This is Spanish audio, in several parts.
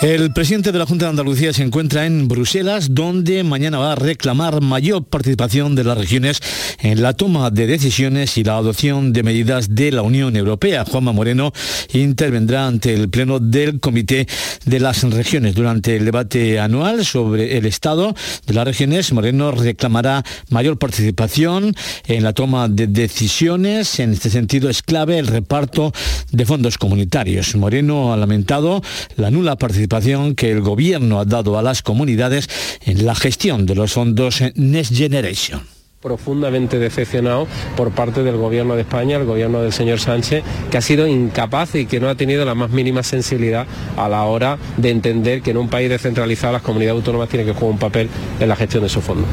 El presidente de la Junta de Andalucía se encuentra en Bruselas, donde mañana va a reclamar mayor participación de las regiones en la toma de decisiones y la adopción de medidas de la Unión Europea. Juanma Moreno intervendrá ante el Pleno del Comité de las Regiones. Durante el debate anual sobre el Estado de las regiones, Moreno reclamará mayor participación en la toma de decisiones. En este sentido es clave el reparto de fondos comunitarios. Moreno ha lamentado la nula participación que el gobierno ha dado a las comunidades en la gestión de los fondos Next Generation profundamente decepcionado por parte del gobierno de España, el gobierno del señor Sánchez, que ha sido incapaz y que no ha tenido la más mínima sensibilidad a la hora de entender que en un país descentralizado las comunidades autónomas tienen que jugar un papel en la gestión de esos fondos.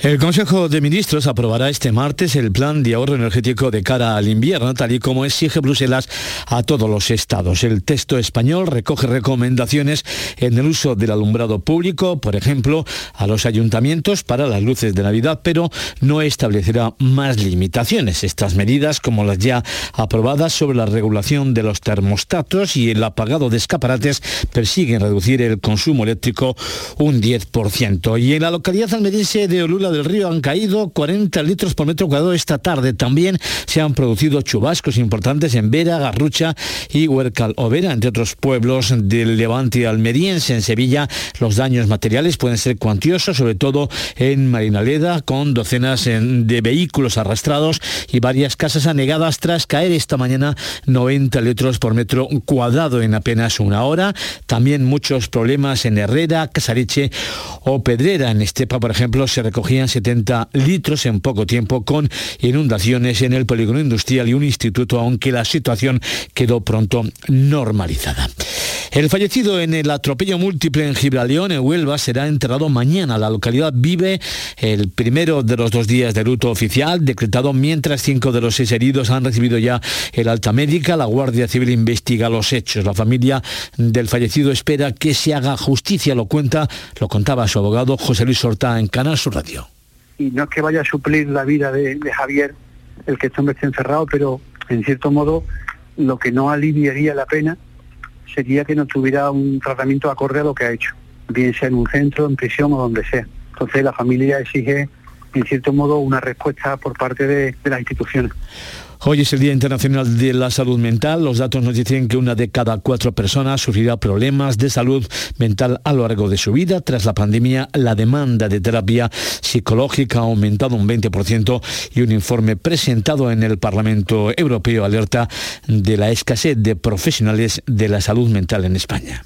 El Consejo de Ministros aprobará este martes el plan de ahorro energético de cara al invierno, tal y como exige Bruselas a todos los estados. El texto español recoge recomendaciones en el uso del alumbrado público, por ejemplo, a los ayuntamientos para las luces de Navidad, pero no establecerá más limitaciones. Estas medidas, como las ya aprobadas sobre la regulación de los termostatos y el apagado de escaparates, persiguen reducir el consumo eléctrico un 10%. Y en la localidad almeriense de Olula del Río han caído 40 litros por metro cuadrado esta tarde. También se han producido chubascos importantes en Vera, Garrucha y Huercal Overa, entre otros pueblos del Levante almeriense. En Sevilla los daños materiales pueden ser cuantiosos, sobre todo en Marinaleda, con docenas de vehículos arrastrados y varias casas anegadas tras caer esta mañana 90 litros por metro cuadrado en apenas una hora. También muchos problemas en Herrera, Casariche o Pedrera. En Estepa, por ejemplo, se recogían 70 litros en poco tiempo con inundaciones en el polígono industrial y un instituto, aunque la situación quedó pronto normalizada. El fallecido en el atropello múltiple en Gibraleón, en Huelva, será enterrado mañana. La localidad vive el primero de los dos días de luto oficial, decretado mientras cinco de los seis heridos han recibido ya el alta médica. La Guardia Civil investiga los hechos. La familia del fallecido espera que se haga justicia. Lo cuenta, lo contaba su abogado José Luis Horta en Canal Sur Radio y no es que vaya a suplir la vida de, Javier el que este hombre esté encerrado, pero en cierto modo lo que no aliviaría la pena sería que no tuviera un tratamiento acorde a lo que ha hecho, bien sea en un centro, en prisión o donde sea. Entonces la familia exige, en cierto modo, una respuesta por parte de las instituciones. Hoy es el Día Internacional de la Salud Mental. Los datos nos dicen que una de cada cuatro personas sufrirá problemas de salud mental a lo largo de su vida. Tras la pandemia, la demanda de terapia psicológica ha aumentado un 20% y un informe presentado en el Parlamento Europeo alerta de la escasez de profesionales de la salud mental en España.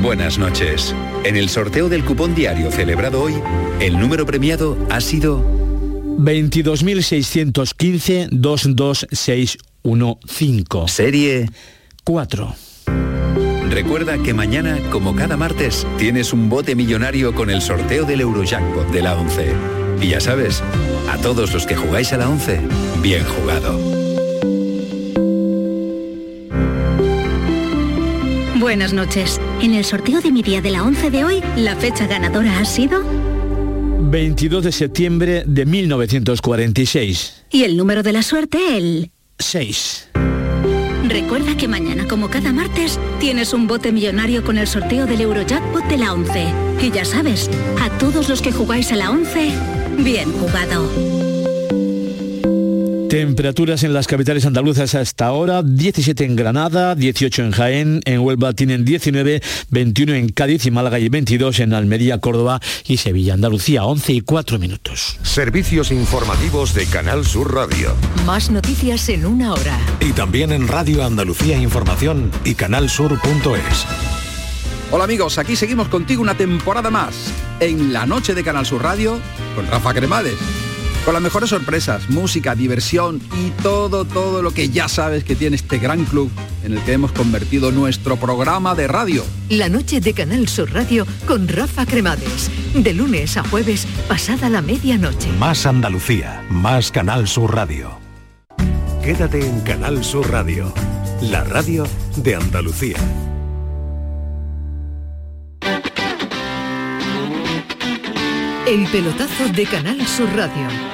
Buenas noches. En el sorteo del cupón diario celebrado hoy, el número premiado ha sido 22.615-22615. Serie 4. Recuerda que mañana, como cada martes, tienes un bote millonario con el sorteo del Eurojackpot de la 11. Y ya sabes, a todos los que jugáis a la 11, bien jugado. Buenas noches. En el sorteo de mi día de la 11 de hoy, la fecha ganadora ha sido 22 de septiembre de 1946. Y el número de la suerte, el 6. Recuerda que mañana, como cada martes, tienes un bote millonario con el sorteo del Eurojackpot de la 11. Y ya sabes, a todos los que jugáis a la 11, bien jugado. Temperaturas en las capitales andaluzas hasta ahora, 17 en Granada, 18 en Jaén, en Huelva tienen 19, 21 en Cádiz y Málaga y 22 en Almería, Córdoba y Sevilla, Andalucía, 11 y 4 minutos. Servicios informativos de Canal Sur Radio. Más noticias en una hora. Y también en Radio Andalucía Información y canalsur.es. Hola amigos, aquí seguimos contigo una temporada más en la noche de Canal Sur Radio con Rafa Cremades con las mejores sorpresas, música, diversión y todo, todo lo que ya sabes que tiene este gran club en el que hemos convertido nuestro programa de radio. La noche de Canal Sur Radio con Rafa Cremades. De lunes a jueves, pasada la medianoche. Más Andalucía, más Canal Sur Radio. Quédate en Canal Sur Radio, la radio de Andalucía. El pelotazo de Canal Sur Radio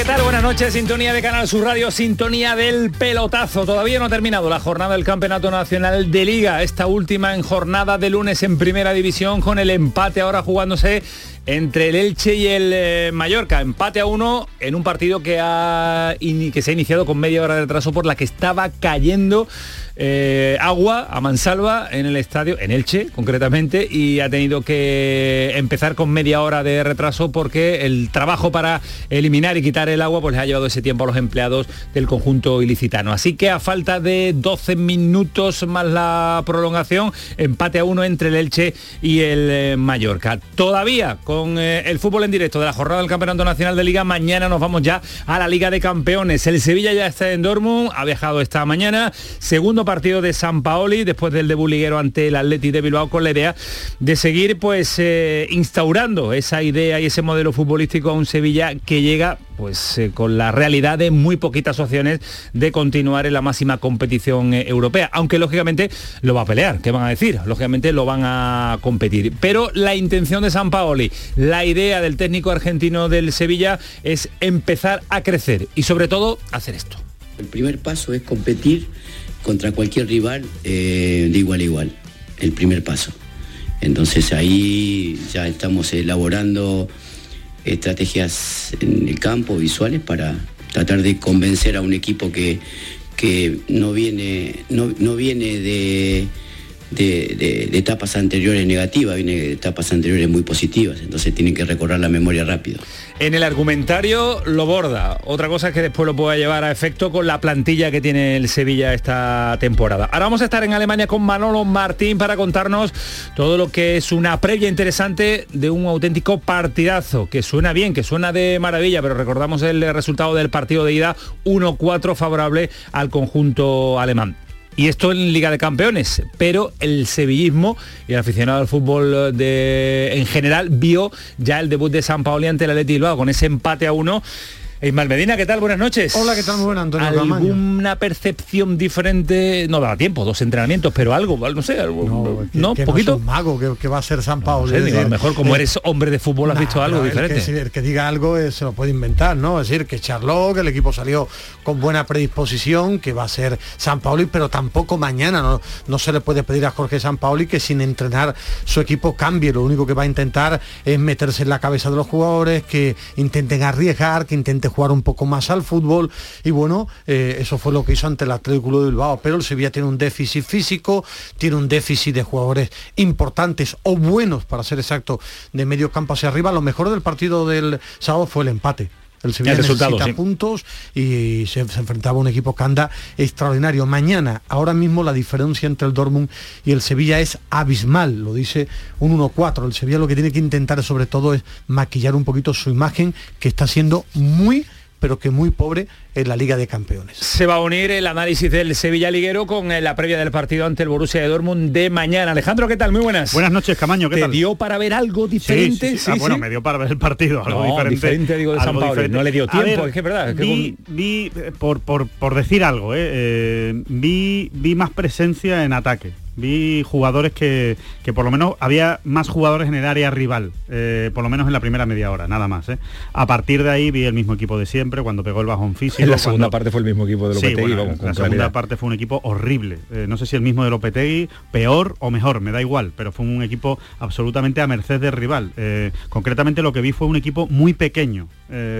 ¿Qué tal? Buenas noches, sintonía de Canal Sur Radio, sintonía del pelotazo. Todavía no ha terminado la jornada del Campeonato Nacional de Liga, esta última en jornada de lunes en Primera División con el empate ahora jugándose entre el Elche y el eh, Mallorca. Empate a uno en un partido que, ha, que se ha iniciado con media hora de retraso por la que estaba cayendo eh, agua a mansalva en el estadio, en Elche concretamente, y ha tenido que empezar con media hora de retraso porque el trabajo para eliminar y quitar el agua pues les ha llevado ese tiempo a los empleados del conjunto ilicitano. Así que a falta de 12 minutos más la prolongación, empate a uno entre el Elche y el eh, Mallorca. Todavía con eh, el fútbol en directo de la jornada del Campeonato Nacional de Liga, mañana nos vamos ya a la Liga de Campeones. El Sevilla ya está en Dortmund, ha viajado esta mañana, segundo partido de San Paoli después del debut liguero ante el Atleti de Bilbao con la idea de seguir pues eh, instaurando esa idea y ese modelo futbolístico a un Sevilla que llega pues eh, con la realidad de muy poquitas opciones de continuar en la máxima competición eh, europea, aunque lógicamente lo va a pelear, ¿qué van a decir? Lógicamente lo van a competir, pero la intención de San Paoli, la idea del técnico argentino del Sevilla es empezar a crecer y sobre todo hacer esto. El primer paso es competir contra cualquier rival eh, de igual a igual, el primer paso. Entonces ahí ya estamos elaborando estrategias en el campo, visuales, para tratar de convencer a un equipo que, que no viene, no, no viene de de, etapas anteriores negativas, viene de etapas anteriores muy positivas, entonces tienen que recorrer la memoria rápido. En el argumentario lo borda, otra cosa es que después lo pueda llevar a efecto con la plantilla que tiene el Sevilla esta temporada. Ahora vamos a estar en Alemania con Manolo Martín para contarnos todo lo que es una previa interesante de un auténtico partidazo, que suena bien, que suena de maravilla, pero recordamos el resultado del partido de ida 1-4 favorable al conjunto alemán y esto en Liga de Campeones, pero el sevillismo y el aficionado al fútbol de, en general vio ya el debut de San Paoli ante el Atleti Bilbao con ese empate a uno Ismael Medina, ¿qué tal? Buenas noches. Hola, ¿qué tal? Muy buenas, Antonio ¿Alguna percepción diferente? No da tiempo, dos entrenamientos, pero algo, no sé, algo, no, que, poquito. un mago que, va a ser San Paulo. a lo mejor como eres hombre de fútbol has visto algo diferente. El que, diga algo eh, se lo puede inventar, ¿no? Es decir, que charló, que el equipo salió con buena predisposición, que va a ser San Pauli, pero tampoco mañana no, no se le puede pedir a Jorge San Pauli que sin entrenar su equipo cambie. Lo único que va a intentar es meterse en la cabeza de los jugadores, que intenten arriesgar, que intenten jugar un poco más al fútbol y bueno, eh, eso fue lo que hizo ante el Atlético de Bilbao, pero el Sevilla tiene un déficit físico, tiene un déficit de jugadores importantes o buenos, para ser exacto, de medio campo hacia arriba. Lo mejor del partido del sábado fue el empate. El Sevilla necesita puntos y se, enfrentaba a un equipo que anda extraordinario. Mañana, ahora mismo la diferencia entre el Dortmund y el Sevilla es abismal, lo dice un 1-4. El Sevilla lo que tiene que intentar sobre todo es maquillar un poquito su imagen, que está siendo muy pero que muy pobre en la Liga de Campeones. Se va a unir el análisis del Sevilla Liguero con eh, la previa del partido ante el Borussia de Dortmund de mañana. Alejandro, ¿qué tal? Muy buenas. Buenas noches, Camaño, ¿qué ¿Te tal? dio para ver algo diferente? Sí, ah, bueno, me dio para ver el partido, algo diferente. diferente digo de San Pablo. No le dio tiempo, es que es verdad. vi, vi eh, por, por, por, decir algo, eh, eh, vi, vi más presencia en ataque vi jugadores que, que, por lo menos había más jugadores en el área rival, eh, por lo menos en la primera media hora, nada más. ¿eh? A partir de ahí vi el mismo equipo de siempre, cuando pegó el bajón físico. En la segunda parte fue el mismo equipo de Lopetegui. la segunda parte fue un equipo horrible. Eh, no sé si el mismo de Lopetegui, peor o mejor, me da igual, pero fue un equipo absolutamente a merced del rival. concretamente lo que vi fue un equipo muy pequeño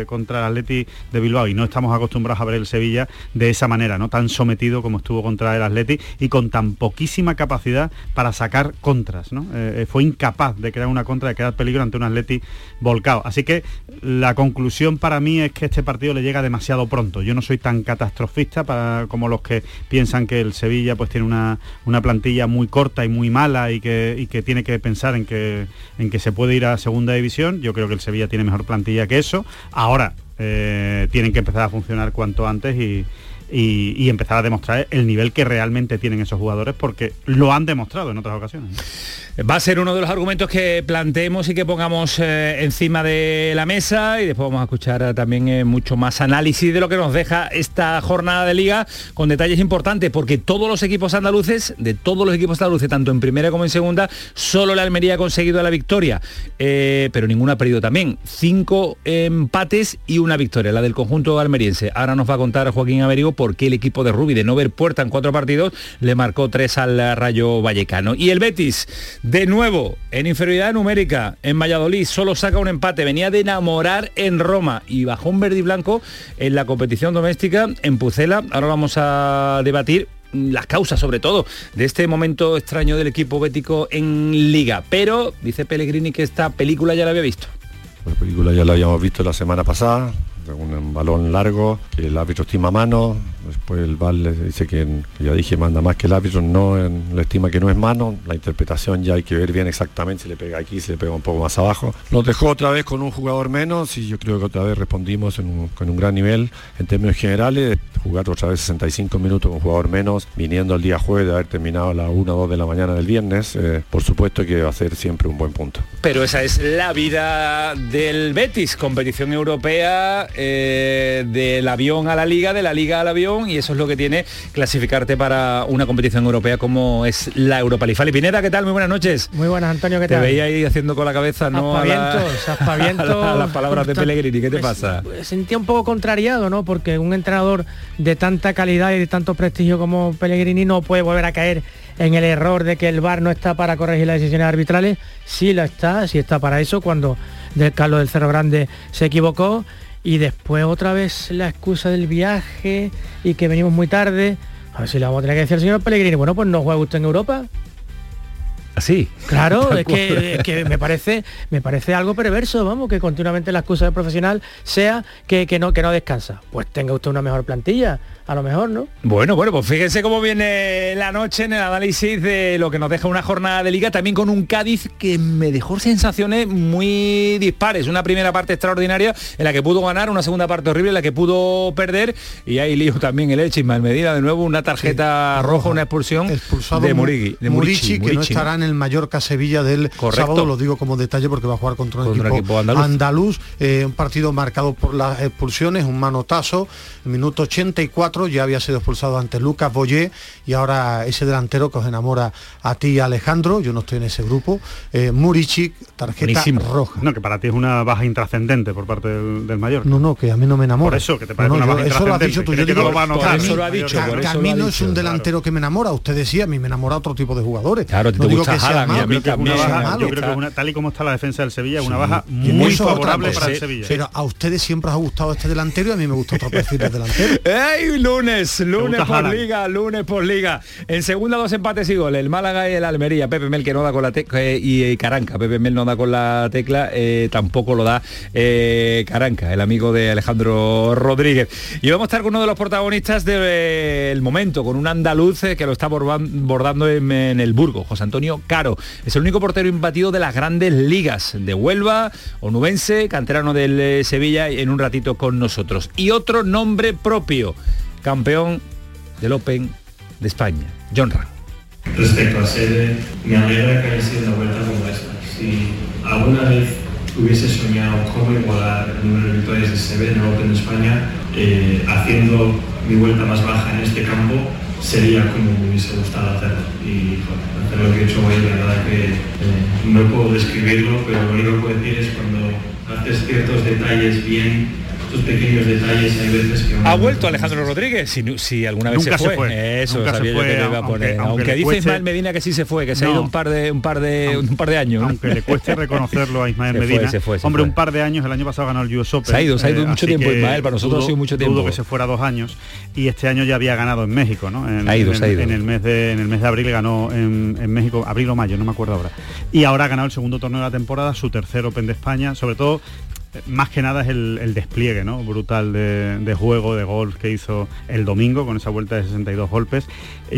contra el Atleti de Bilbao y no estamos acostumbrados a ver el Sevilla de esa manera, no tan sometido como estuvo contra el Atleti y con tan poquísima capacidad para sacar contras. ¿no? Eh, fue incapaz de crear una contra, de crear peligro ante un Atleti volcado. Así que la conclusión para mí es que este partido le llega demasiado pronto. Yo no soy tan catastrofista para, como los que piensan que el Sevilla pues tiene una, una plantilla muy corta y muy mala y que, y que tiene que pensar en que, en que se puede ir a segunda división. Yo creo que el Sevilla tiene mejor plantilla que eso. Ahora, eh, tienen que empezar a funcionar cuanto antes y, y, empezar a demostrar el nivel que realmente tienen esos jugadores porque lo han demostrado en otras ocasiones. Va a ser uno de los argumentos que planteemos y que pongamos eh, encima de la mesa y después vamos a escuchar eh, también eh, mucho más análisis de lo que nos deja esta jornada de liga con detalles importantes porque todos los equipos andaluces, de todos los equipos andaluces, tanto en primera como en segunda, solo la Almería ha conseguido la victoria, pero ninguno ha perdido también. Cinco empates y una victoria, la del conjunto almeriense. Ahora nos va a contar Joaquín Amerigo por qué el equipo de Rubi, de no ver puerta en cuatro partidos, le marcó tres al Rayo Vallecano. Y el Betis de nuevo, en inferioridad numérica, en Valladolid solo saca un empate, venía de enamorar en Roma y bajó un verde y blanco en la competición doméstica en Pucela. Ahora vamos a debatir las causas sobre todo de este momento extraño del equipo bético en liga. Pero dice Pellegrini que esta película ya la había visto. La película ya la habíamos visto la semana pasada, un balón largo, el árbitro estima mano, después el VAR le dice que, ya dije, manda más que el árbitro, no le estima que no es mano, la interpretación ya hay que ver bien exactamente si le pega aquí, si le pega un poco más abajo. Nos dejó otra vez con un jugador menos y yo creo que otra vez respondimos con un gran nivel en términos generales, jugar otra vez 65 minutos con un jugador menos, viniendo el día jueves de haber terminado a las 1 o 2 de la mañana del viernes, eh, por supuesto que va a ser siempre un buen punto. Pero esa es la vida del Betis, competición europea, eh, del avión a la liga, de la liga al avión, y eso es lo que tiene clasificarte para una competición europea como es la Europa League. Fali Pineda, ¿qué tal? Muy buenas noches. Muy buenas, Antonio, ¿qué tal? Te veía ahí haciendo con la cabeza, ¿no? A, las palabras de Pellegrini, ¿qué te pasa? Pues, sentía un poco contrariado, ¿no? Porque un entrenador de tanta calidad y de tanto prestigio como Pellegrini no puede volver a caer en el error de que el VAR no está para corregir las decisiones arbitrales. Sí lo está, sí está para eso, cuando del Carlos del Cerro Grande se equivocó y después otra vez la excusa del viaje y que venimos muy tarde. A ver si le vamos a tener que decir al señor Pellegrini, bueno, pues no juega usted en Europa. Así. Claro, es que, me parece me parece algo perverso, vamos, que continuamente la excusa del profesional sea que, que, no, que no descansa. Pues tenga usted una mejor plantilla, a lo mejor, ¿no? Bueno, bueno, pues fíjense cómo viene la noche en el análisis de lo que nos deja una jornada de liga, también con un Cádiz que me dejó sensaciones muy dispares. Una primera parte extraordinaria en la que pudo ganar, una segunda parte horrible en la que pudo perder, y ahí lío también el Elche, Medina de nuevo, una tarjeta roja, una expulsión Expulsado de Murigi, de Murici, que no estará en el Mallorca Sevilla del sábado, lo digo como detalle porque va a jugar contra un equipo, andaluz, eh, un partido marcado por las expulsiones, un manotazo, minuto 84 ya había sido expulsado ante Lucas Boyé y ahora ese delantero que os enamora a ti Alejandro, yo no estoy en ese grupo, eh, Murici, tarjeta roja. No, que para ti es una baja intrascendente por parte del, mayor. No, no, que a mí no me enamora. Por eso, que te parece una baja Eso lo has dicho tú, yo digo, eso lo ha dicho. Que, a mí no es un delantero que me enamora, usted decía, a mí me enamora otro tipo de jugadores. Claro, no digo que sea malo, yo creo que tal y como está la defensa del Sevilla, una baja muy favorable para el Sevilla. Pero a ustedes siempre os ha gustado este delantero y a mí me gusta otro perfil de delantero. ¡Ey, lunes! Lunes por liga, lunes por liga. En segunda dos empates y goles, el Málaga y el Almería. Pepe Mel que no da con la tecla eh, y eh, Caranca. Pepe Mel no da con la tecla, eh, tampoco lo da Caranca, el amigo de Alejandro Rodríguez. Y vamos a estar con uno de los protagonistas del momento, con un andaluz que lo está bordando en, en el Burgo, José Antonio Caro. Es el único portero imbatido de las grandes ligas de Huelva, onubense, canterano del Sevilla, en un ratito con nosotros. Y otro nombre propio, campeón del Open de España, John Ram. Respecto a sede, me alegra que haya sido una vuelta como esta. Si alguna vez hubiese soñado cómo igualar el número de victorias de Seve en el Open de España, eh, haciendo mi vuelta más baja en este campo, sería como me hubiese gustado hacerlo. Y hacer lo que he hecho hoy, la verdad que eh, no puedo describirlo, pero lo único que puedo decir es cuando haces ciertos detalles bien pequeños detalles hay veces que... ¿Ha vuelto Alejandro Rodríguez? Si, si alguna vez se, fue. Eso sabía yo que iba a poner. Aunque, dice Ismael Medina que sí se fue, que se ha ido un par de un par de un par de años. Aunque le cueste reconocerlo a Ismael Medina. Hombre, un par de años, el año pasado ganó el US Open. Se ha ido, se ha ido eh, mucho tiempo Ismael, para nosotros ha sido mucho tiempo. Dudo que se fuera dos años y este año ya había ganado en México, ¿no? En, ha ido, en, ha ido. en el mes de en el mes de abril ganó en, en México, abril o mayo, no me acuerdo ahora. Y ahora ha ganado el segundo torneo de la temporada, su tercer Open de España, sobre todo más que nada es el, despliegue ¿no? brutal de, de, juego, de golf que hizo el domingo con esa vuelta de 62 golpes.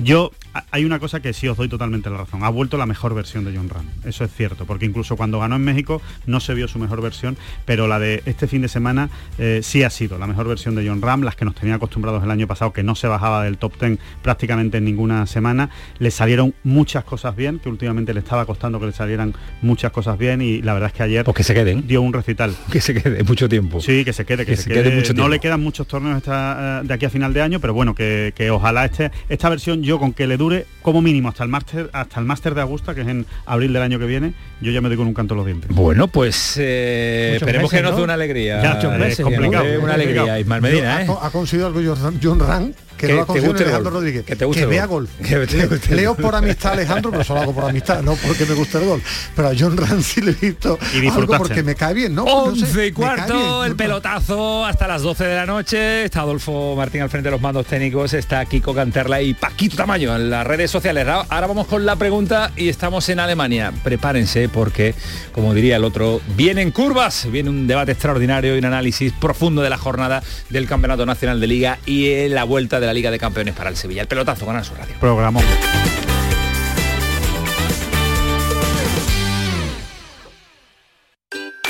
Yo, hay una cosa que sí os doy totalmente la razón. Ha vuelto la mejor versión de John Ram. Eso es cierto, porque incluso cuando ganó en México no se vio su mejor versión, pero la de este fin de semana eh, sí ha sido la mejor versión de John Ram, las que nos tenía acostumbrados el año pasado, que no se bajaba del top 10 prácticamente en ninguna semana. Le salieron muchas cosas bien, que últimamente le estaba costando que le salieran muchas cosas bien y la verdad es que ayer pues que se queden. dio un recital. Que se quede mucho tiempo. Sí, que se quede, que, se, quede, mucho tiempo. No le quedan muchos torneos eh, de aquí a final de año, pero bueno, que, ojalá este, esta versión yo con que le dure como mínimo hasta el máster hasta el máster de Augusta, que es en abril del año que viene, yo ya me doy con un canto los dientes. Bueno, pues eh, esperemos que nos dé una alegría. Ya, es complicado. Una alegría, Ismael Medina, ¿eh? Ha, conseguido algo John Rand que, no te guste Alejandro Rodríguez. Que, te guste que vea golf. Que Leo por amistad Alejandro, pero solo hago por amistad, no porque me guste el golf. Pero a John Rand le he visto y algo porque me cae bien, ¿no? 11 y cuarto, el pelotazo hasta las 12 de la noche. Está Adolfo Martín al frente de los mandos técnicos, está Kiko Canterla y Paquito Tamaño en las redes sociales. Ahora vamos con la pregunta y estamos en Alemania. Prepárense porque, como diría el otro, vienen curvas, viene un debate extraordinario y un análisis profundo de la jornada del Campeonato Nacional de Liga y la vuelta de la Liga de Campeones para el Sevilla. El pelotazo con su radio. Programa.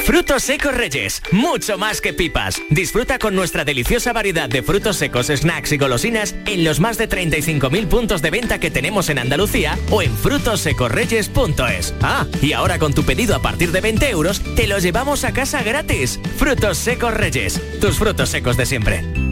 Frutos secos Reyes, mucho más que pipas. Disfruta con nuestra deliciosa variedad de frutos secos, snacks y golosinas en los más de 35.000 puntos de venta que tenemos en Andalucía o en frutosecorreyes.es. Ah, y ahora con tu pedido a partir de 20 euros, te lo llevamos a casa gratis. Frutos secos Reyes, tus frutos secos de siempre.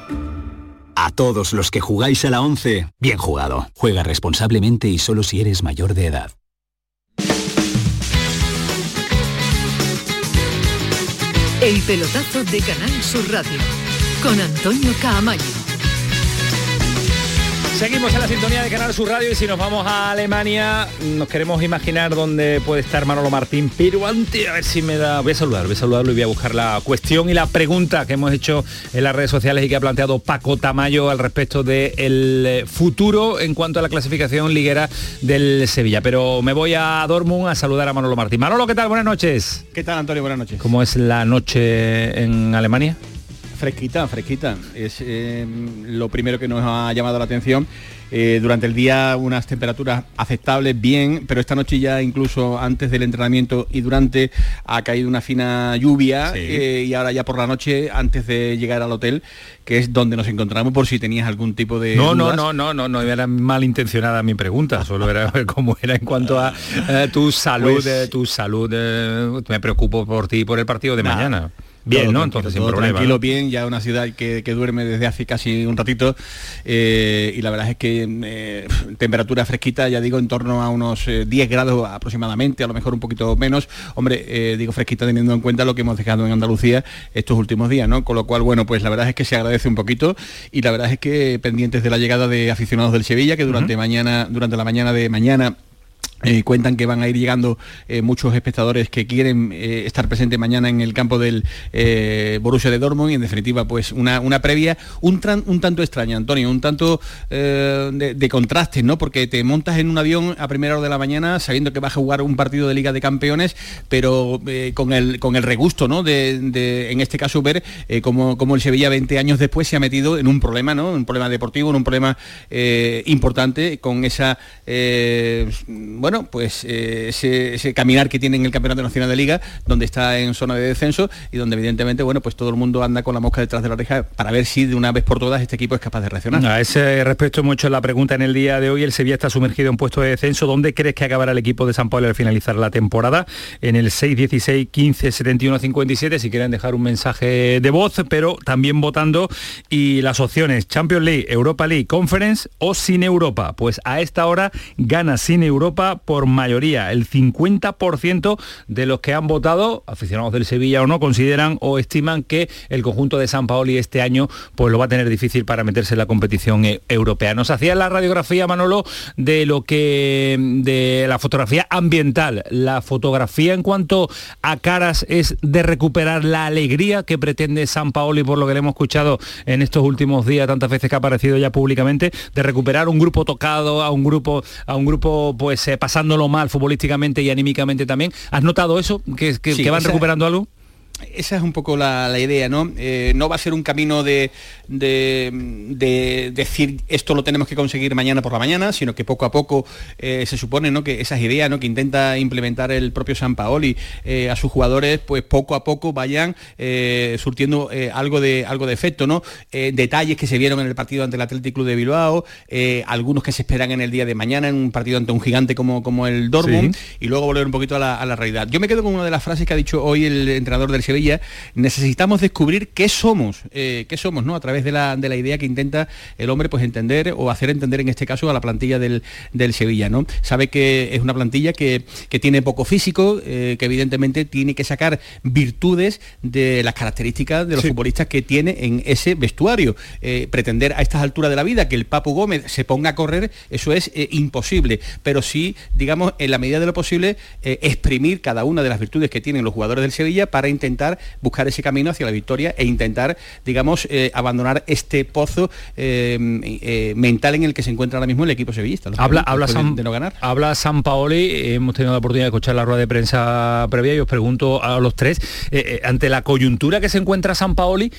A todos los que jugáis a la 11, bien jugado. Juega responsablemente y solo si eres mayor de edad. El pelotazo de Canal Sur Radio con Antonio Caamaño. Seguimos en la sintonía de Canal Sur Radio y si nos vamos a Alemania, nos queremos imaginar dónde puede estar Manolo Martín, pero antes a ver si me da. Voy a saludar, voy a saludarlo y voy a buscar la cuestión y la pregunta que hemos hecho en las redes sociales y que ha planteado Paco Tamayo al respecto del eh, futuro en cuanto a la clasificación liguera del Sevilla. Pero me voy a Dortmund a saludar a Manolo Martín. Manolo, ¿qué tal? Buenas noches. ¿Qué tal, Antonio? Buenas noches. ¿Cómo es la noche en Alemania? Fresquita, fresquita. Es eh, lo primero que nos ha llamado la atención. Eh, durante el día unas temperaturas aceptables, bien, pero esta noche ya incluso antes del entrenamiento y durante ha caído una fina lluvia eh, y ahora ya por la noche, antes de llegar al hotel, que es donde nos encontramos por si tenías algún tipo de... No, no, no, no, no, no era malintencionada mi pregunta, solo era cómo era en cuanto a tu salud, pues tu salud, me preocupo por ti y por el partido de mañana. Bien, ¿no? Entonces sin problema. Tranquilo, bien, ya una ciudad que, duerme desde hace casi un ratito eh, y la verdad es que eh, temperatura fresquita, ya digo, en torno a unos 10 eh, grados aproximadamente, a lo mejor un poquito menos. Hombre, digo fresquita teniendo en cuenta lo que hemos dejado en Andalucía estos últimos días, ¿no? Con lo cual, bueno, pues la verdad es que se agradece un poquito y la verdad es que pendientes de la llegada de aficionados del Sevilla, que durante mañana, durante la mañana de mañana Eh, cuentan que van a ir llegando eh, muchos espectadores que quieren eh, estar presentes mañana en el campo del Borussia de Dortmund y en definitiva pues una, una previa un, un, tanto extraña, Antonio, un tanto de, de, contrastes, ¿no? Porque te montas en un avión a primera hora de la mañana sabiendo que vas a jugar un partido de Liga de Campeones, pero con, el, con el regusto, ¿no? De, en este caso ver cómo, cómo, el Sevilla 20 años después se ha metido en un problema, ¿no? Un problema deportivo, en un problema importante con esa bueno, bueno, pues eh, ese, caminar que tiene en el Campeonato Nacional de Liga, donde está en zona de descenso y donde evidentemente, bueno, pues todo el mundo anda con la mosca detrás de la oreja para ver si de una vez por todas este equipo es capaz de reaccionar. A ese respecto, mucho la pregunta en el día de hoy, el Sevilla está sumergido en puesto de descenso. ¿Dónde crees que acabará el equipo de San Pablo al finalizar la temporada? En el 6-16, 15, 71, 57, si quieren dejar un mensaje de voz, pero también votando y las opciones Champions League, Europa League, Conference o sin Europa. Pues a esta hora gana sin Europa por mayoría. El 50% de los que han votado, aficionados del Sevilla o no, consideran o estiman que el conjunto de San Paoli este año pues lo va a tener difícil para meterse en la competición eh, europea. Nos hacía la radiografía, Manolo, de lo que de la fotografía ambiental. La fotografía en cuanto a caras es de recuperar la alegría que pretende San Paoli, por lo que le hemos escuchado en estos últimos días, tantas veces que ha aparecido ya públicamente, de recuperar un grupo tocado, a un grupo, a un grupo pues eh, pasándolo mal futbolísticamente y anímicamente también. ¿Has notado eso? ¿Que, que, van recuperando algo? Esa es un poco la, idea, ¿no? Eh, no va a ser un camino de, decir esto lo tenemos que conseguir mañana por la mañana, sino que poco a poco eh, se supone ¿no? que esas ideas ¿no? que intenta implementar el propio San Paoli eh, a sus jugadores, pues poco a poco vayan surtiendo algo, de, algo de efecto, ¿no? detalles que se vieron en el partido ante el Athletic Club de Bilbao, algunos que se esperan en el día de mañana en un partido ante un gigante como, como el Dortmund, y luego volver un poquito a la, a la realidad. Yo me quedo con una de las frases que ha dicho hoy el entrenador del Sevilla, necesitamos descubrir qué somos, eh, qué somos, ¿no? A través de la, idea que intenta el hombre pues entender o hacer entender en este caso a la plantilla del, Sevilla, ¿no? Sabe que es una plantilla que, tiene poco físico, eh, que evidentemente tiene que sacar virtudes de las características de los futbolistas que tiene en ese vestuario. Eh, pretender a estas alturas de la vida que el Papu Gómez se ponga a correr, eso es imposible, pero sí, digamos, en la medida de lo posible, exprimir cada una de las virtudes que tienen los jugadores del Sevilla para intentar buscar ese camino hacia la victoria e intentar, digamos, eh, abandonar este pozo eh, eh, mental en el que se encuentra ahora mismo el equipo sevillista. Habla, habla San, de no ganar. Habla San Paoli, hemos tenido la oportunidad de escuchar la rueda de prensa previa y os pregunto a los tres, ante la coyuntura que se encuentra San Paoli,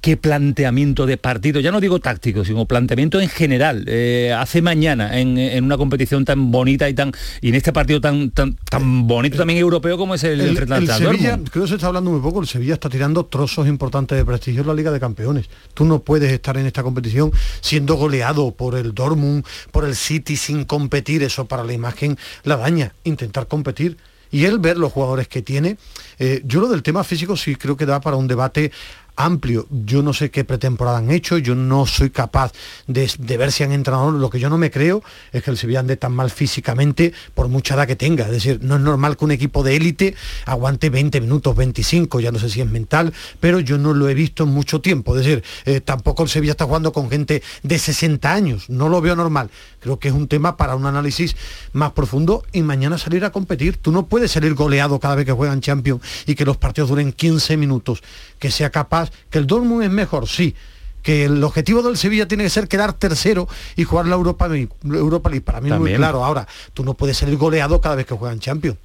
qué planteamiento de partido, ya no digo táctico, sino planteamiento en general, eh, hace mañana en, una competición tan bonita y tan y en este partido tan tan, tan bonito también europeo como es el, el, el Sevilla, creo que se está hablando muy poco, el Sevilla está tirando trozos importantes de prestigio en la Liga de Campeones. Tú no puedes estar en esta competición siendo goleado por el Dortmund, por el City sin competir, eso para la imagen la daña, intentar competir y él ver los jugadores que tiene. Eh, yo lo del tema físico sí creo que da para un debate amplio. Yo no sé qué pretemporada han hecho, yo no soy capaz de, ver si han entrenado. Lo que yo no me creo es que el Sevilla ande tan mal físicamente por mucha edad que tenga. Es decir, no es normal que un equipo de élite aguante 20 minutos, 25, ya no sé si es mental, pero yo no lo he visto en mucho tiempo. Es decir, eh, tampoco el Sevilla está jugando con gente de 60 años, no lo veo normal. Creo que es un tema para un análisis más profundo y mañana salir a competir. Tú no puedes salir goleado cada vez que juegan Champions y que los partidos duren 15 minutos, que sea capaz que el Dortmund es mejor, sí, que el objetivo del Sevilla tiene que ser quedar tercero y jugar la Europa, Europa League. Para mí es muy claro. Ahora, tú no puedes salir goleado cada vez que juegan Champions.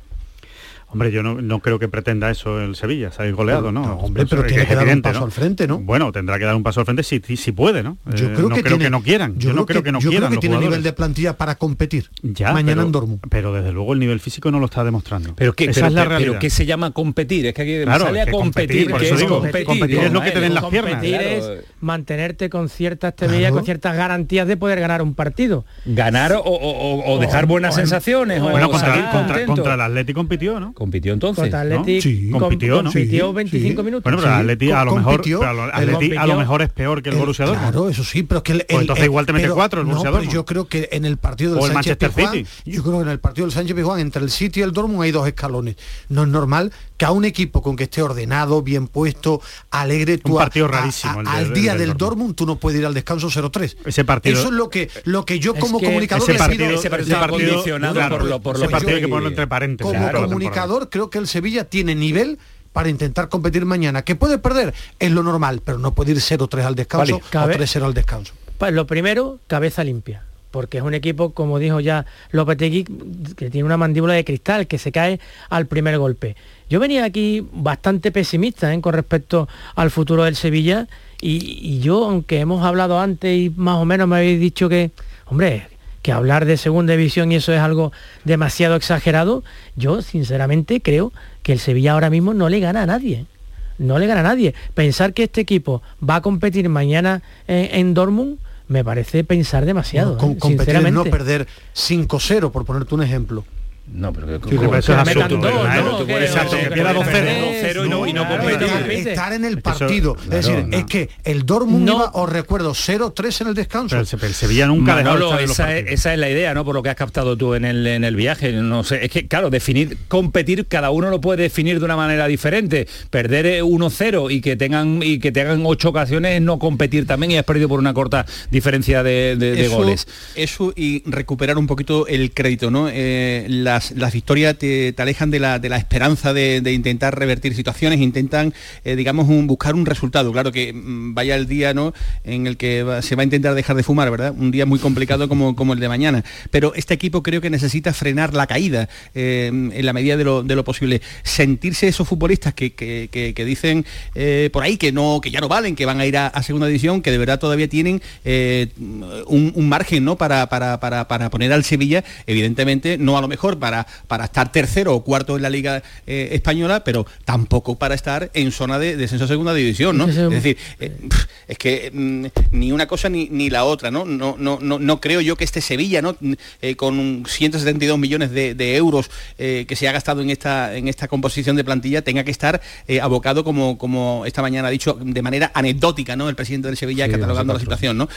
Hombre, yo no, creo que pretenda eso el Sevilla, salir goleado, ¿no? hombre, pero tiene que dar un paso al frente, ¿no? Bueno, tendrá que dar un paso al frente si, si, puede, ¿no? Yo creo, eh, que, no quieran. Yo, no creo que, no yo Creo que tiene nivel de plantilla para competir. Ya, mañana en Dortmund. Pero desde luego el nivel físico no lo está demostrando. Pero qué, Esa es la realidad. Pero ¿qué se llama competir? Es que aquí sale a competir. por eso digo, competir, es lo que te den las piernas. Competir es mantenerte con cierta estabilidad, con ciertas garantías de poder ganar un partido. Ganar o, dejar buenas sensaciones. Bueno, contra el Atlético compitió, ¿no? Compitió entonces. Contra Atleti ¿no? Sí, com- compitió, ¿no? compitió Sí, 25 sí. minutos. Bueno, pero Sí, Atleti a lo mejor, pero a el- Atleti a lo mejor es peor que el El- Borussia Dortmund. Claro, eso sí, pero es que el, Pues entonces igual te mete pero- cuatro el no, Borussia pero Dortmund. yo creo que en el partido del O el Sánchez Manchester Pizjuán, City. yo creo que en el partido del Sánchez Pizjuán entre el City y el Dortmund hay dos escalones. No es normal que a un equipo con que esté ordenado, bien puesto, alegre, tú Un a- partido a- rarísimo a- el de- al día del del Dortmund. Dortmund tú no puedes ir al descanso 0-3. Ese partido- Eso es lo que lo que yo como comunicador ese le partido, pido- ese partido condicionado por lo- por ese lo partido hay que ponerlo entre paréntesis. como claro, creo que el Sevilla tiene nivel para intentar competir mañana. Que puede perder es lo normal, pero no puede ir 0-3 al descanso Vale. O 3-0 al descanso. Pues lo primero, cabeza limpia, porque es un equipo, como dijo ya Lopetegui, que tiene una mandíbula de cristal, que se cae al primer golpe. Yo venía aquí bastante pesimista ¿eh? con respecto al futuro del Sevilla y, y yo, aunque hemos hablado antes y más o menos me habéis dicho que, hombre, que hablar de segunda división y eso es algo demasiado exagerado, yo sinceramente creo que el Sevilla ahora mismo no le gana a nadie no le gana a nadie. Pensar que este equipo va a competir mañana en, en Dortmund me parece pensar demasiado. con, ¿eh? competir no perder 5-0 por ponerte un ejemplo. No, pero que Sí, pero eso es metan dos, ¿verdad? ¿no? Tú Que- puedes- Exacto, que que pierda metan 2-0. tres, 2-0 y no- y no claro, compite. no Estar- en el Eso- partido. es decir, no. es que el Dortmund No. iba, os recuerdo, 0-3 en el descanso. Pero el, Se- el Sevilla nunca de esa, es, partidos. esa es la idea, ¿no? Por lo que has captado tú en el, en el viaje. No sé, es que, claro, definir, competir, cada uno lo puede definir de una manera diferente. Perder eh, 1-0 y que tengan y que tengan ocho ocasiones es no competir también y has perdido por una corta diferencia de, de- de eso, goles. Eso y recuperar un poquito el crédito, ¿no? Eh, las, las victorias te, alejan de la, de la esperanza de, intentar revertir situaciones, intentan, eh, digamos, buscar un resultado. Claro que mm, vaya el día, ¿no? En el que se va a intentar dejar de fumar, ¿verdad? Un día muy complicado como, como el de mañana. Pero este equipo creo que necesita frenar la caída eh, en la medida de lo, de lo posible. Sentirse esos futbolistas que, que- que- dicen eh, por ahí que no, que ya no valen, que van a ir a, segunda división, que de verdad todavía tienen un, un margen ¿no? para, para, para- para poner al Sevilla, evidentemente, no a lo mejor para, para estar tercero o cuarto en la Liga eh, Española, pero tampoco para estar en zona de descenso a segunda división, ¿no? Es decir, eh, es que mm, ni una cosa ni, ni la otra, ¿no? No, no, no, no creo yo que este Sevilla, ¿no? Mm, eh, con un 172 millones de, de euros que se ha gastado en esta, en esta composición de plantilla, tenga que estar abocado, como, como esta mañana ha dicho, de manera anecdótica, ¿no? El presidente del Sevilla Sí, catalogando la situación, ¿no?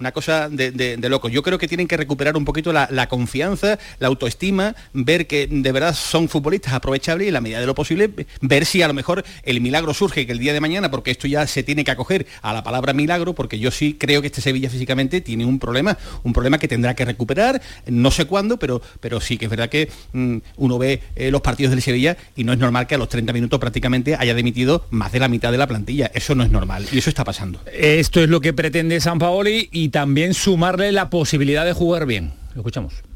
Una cosa de, de, de loco. Yo creo que tienen que recuperar un poquito la, la confianza, la autoestima, ver que de verdad son futbolistas aprovechables y en la medida de lo posible ver si a lo mejor el milagro surge que el día de mañana, porque esto ya se tiene que acoger a la palabra milagro, porque yo sí creo que este Sevilla físicamente tiene un problema, un problema que tendrá que recuperar, no sé cuándo, pero, pero sí que es verdad que mm, uno ve eh, los partidos del Sevilla y no es normal que a los 30 minutos prácticamente haya dimitido más de la mitad de la plantilla. Eso no es normal y eso está pasando. Esto es lo que pretende San Paoli y también sumarle la posibilidad de jugar bien. Lo escuchamos.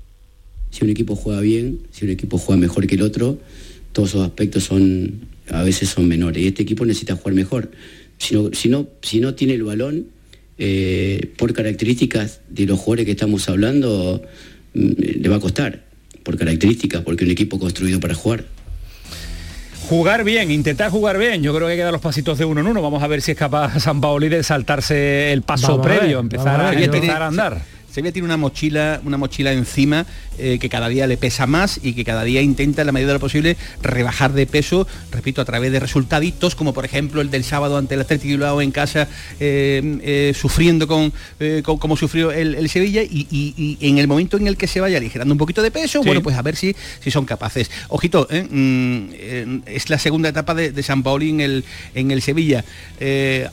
Si un equipo juega bien, si un equipo juega mejor que el otro, todos esos aspectos son a veces son menores. Y este equipo necesita jugar mejor. Si no, si no, si no tiene el balón, eh, por características de los jugadores que estamos hablando, mm, le va a costar. Por características, porque un equipo construido para jugar. Jugar bien, intentar jugar bien. Yo creo que hay que dar los pasitos de uno en uno. Vamos a ver si es capaz San Paoli de saltarse el paso Vamos a ver, previo, empezar, a a, empezar a andar. Sevilla tiene una mochila, una mochila encima eh, que cada día le pesa más y que cada día intenta en la medida de lo posible rebajar de peso, repito, a través de resultaditos, como por ejemplo el del sábado ante el Atlético Bilbao en casa, eh, eh, sufriendo con, con- como sufrió el, el Sevilla y, y- y en el momento en el que se vaya aligerando un poquito de peso, Sí. bueno, pues a ver si, si son capaces. Ojito, mm, es la segunda etapa de, de San Paoli en el, en el Sevilla.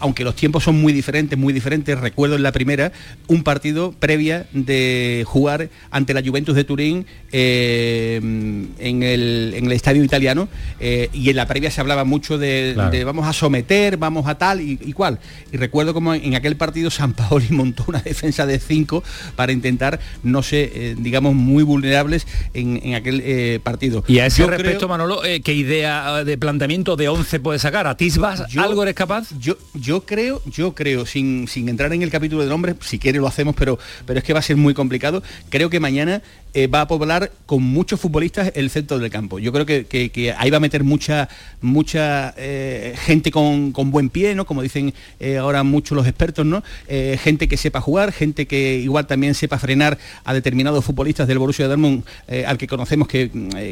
Aunque los tiempos son muy diferentes, muy diferentes, recuerdo en la primera un partido previa de jugar ante la Juventus de Turín eh, en, el, en el estadio italiano eh, y en la previa se hablaba mucho de, Claro. de vamos a someter, vamos a tal y, y cual. Y recuerdo como en aquel partido San Paoli montó una defensa de cinco para intentar, no sé, eh, digamos, muy vulnerables en, en aquel partido. Y a ese Yo respecto, creo- Manolo, ¿qué idea de planteamiento de 11 puede sacar? ¿A Tisbas algo eres capaz? Yo, yo creo, yo creo, sin, sin entrar en el capítulo de nombres, si quiere lo hacemos, pero, pero es que va a ser muy complicado. Creo que mañana eh, va a poblar con muchos futbolistas el centro del campo. Yo creo que, ahí va a meter mucha, mucha eh, gente con, buen pie, ¿no? Como dicen eh, ahora muchos los expertos, ¿no? Gente que sepa jugar, gente que igual también sepa frenar a determinados futbolistas del Borussia Dortmund, al que conocemos que,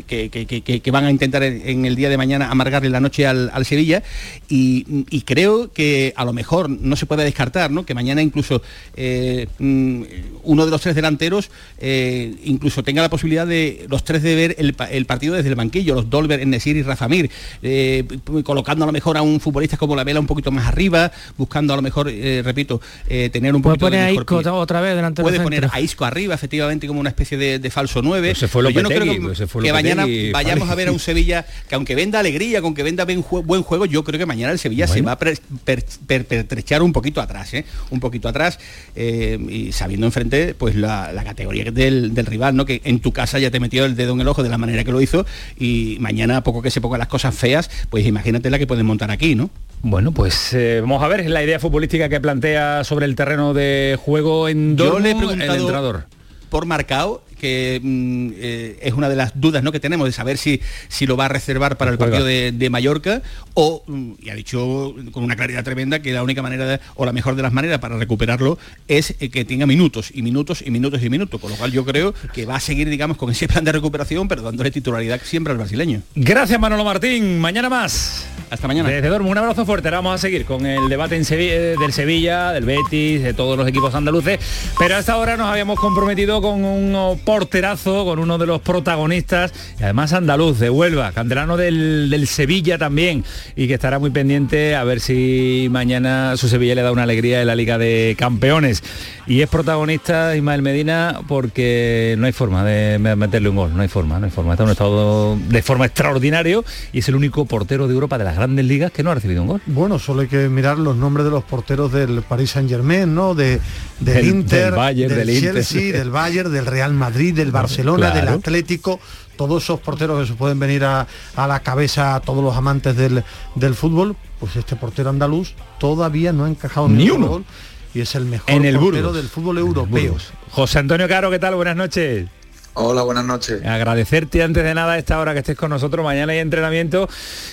que, van a intentar en, el día de mañana amargarle la noche al, al Sevilla. Y, y creo que a lo mejor no se puede descartar, ¿no? Que mañana incluso mm, uno de los tres delanteros eh, incluso tenga la posibilidad de los tres de ver el, pa- el partido desde el banquillo, los Dolber, Nesir y Rafa Mir, eh, colocando a lo mejor a un futbolista como la Vela un poquito más arriba, buscando a lo mejor, eh, repito, eh, tener un Puede poquito poner de a mejor Isco pie. otra vez delante Puede poner a Isco arriba, efectivamente, como una especie de, de falso 9. Pues se fue yo no creo que, pues se fue que mañana vayamos a ver a un Sevilla que aunque venda alegría, con que venda buen, jue- buen juego, yo creo que mañana el Sevilla se va a per- per- per- pertrechar un poquito atrás, ¿eh? un poquito atrás, eh, y sabiendo enfrente pues la, la categoría del, del rival, ¿no? Que en tu casa ya te metió el dedo en el ojo de la manera que lo hizo, y mañana a poco que se pongan las cosas feas, pues imagínate la que pueden montar aquí, ¿no? Bueno, pues eh, vamos a ver la idea futbolística que plantea sobre el terreno de juego en Yo Dortmund le he el entrenador. Por marcado que mm, eh, es una de las dudas ¿no? que tenemos de saber si, si lo va a reservar para el Juega. partido de, de Mallorca o, mm, y ha dicho con una claridad tremenda que la única manera de- o la mejor de las maneras para recuperarlo es eh, que tenga minutos y minutos y minutos y minutos, con lo cual yo creo que va a seguir, digamos, con ese plan de recuperación, pero dándole titularidad siempre al brasileño. Gracias Manolo Martín, mañana más. Hasta mañana. Desde Dortmund, un abrazo fuerte. Ahora vamos a seguir con el debate eh, del Sevilla, del Betis, de todos los equipos andaluces. Pero a esta hora nos habíamos comprometido con un porterazo, con uno de los protagonistas, y además andaluz, de Huelva, canterano del, del Sevilla también, y que estará muy pendiente a ver si mañana su Sevilla le da una alegría en la Liga de Campeones. Y es protagonista Ismael Medina porque no hay forma de me- meterle un gol, no hay forma, no hay forma. Está en un estado de forma extraordinario y es el único portero de Europa de las grandes ligas que no ha recibido un gol. Bueno, solo hay que mirar los nombres de los porteros del Paris Saint Germain, ¿no? De, del, Del- Inter, del Bayern, del Inter. Chelsea, del Bayern, del Real Madrid, del Barcelona, del. Atlético, todos esos porteros que se pueden venir a, a la cabeza a todos los amantes del, del fútbol, pues este portero andaluz todavía no ha encajado Ni uno. gol y es el mejor En el portero Burgos. del fútbol europeo. José Antonio Caro, ¿qué tal? Buenas noches. Hola, buenas noches. Agradecerte antes de nada esta hora que estés con nosotros. Mañana hay entrenamiento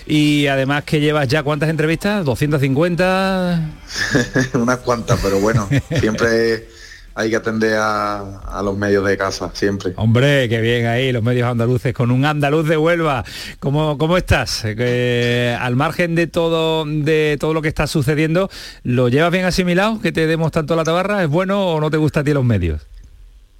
y además que llevas ya cuántas entrevistas, 250. Unas cuantas, pero bueno, siempre hay que atender a, a los medios de casa, siempre. Hombre, qué bien ahí los medios andaluces con un andaluz de Huelva. ¿Cómo, cómo estás? Eh, al margen de todo de todo lo que está sucediendo, ¿lo llevas bien asimilado? Que te demos tanto la tabarra, ¿es bueno o no te gusta a ti los medios?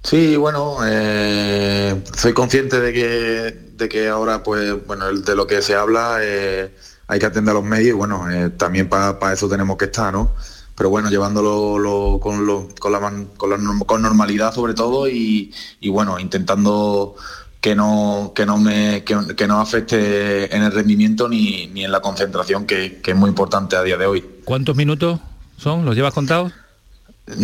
Sí, bueno, eh, soy consciente de que, de que ahora, pues, bueno, de lo que se habla, eh, hay que atender a los medios y bueno, eh, también para eso tenemos que estar, ¿no? Pero bueno, llevándolo lo- con, lo- con, la, con normalidad sobre todo y, y bueno, intentando que no, que no me que, que no afecte en el rendimiento ni, ni en la concentración, que, que es muy importante a día de hoy. ¿Cuántos minutos son? ¿Los llevas contados?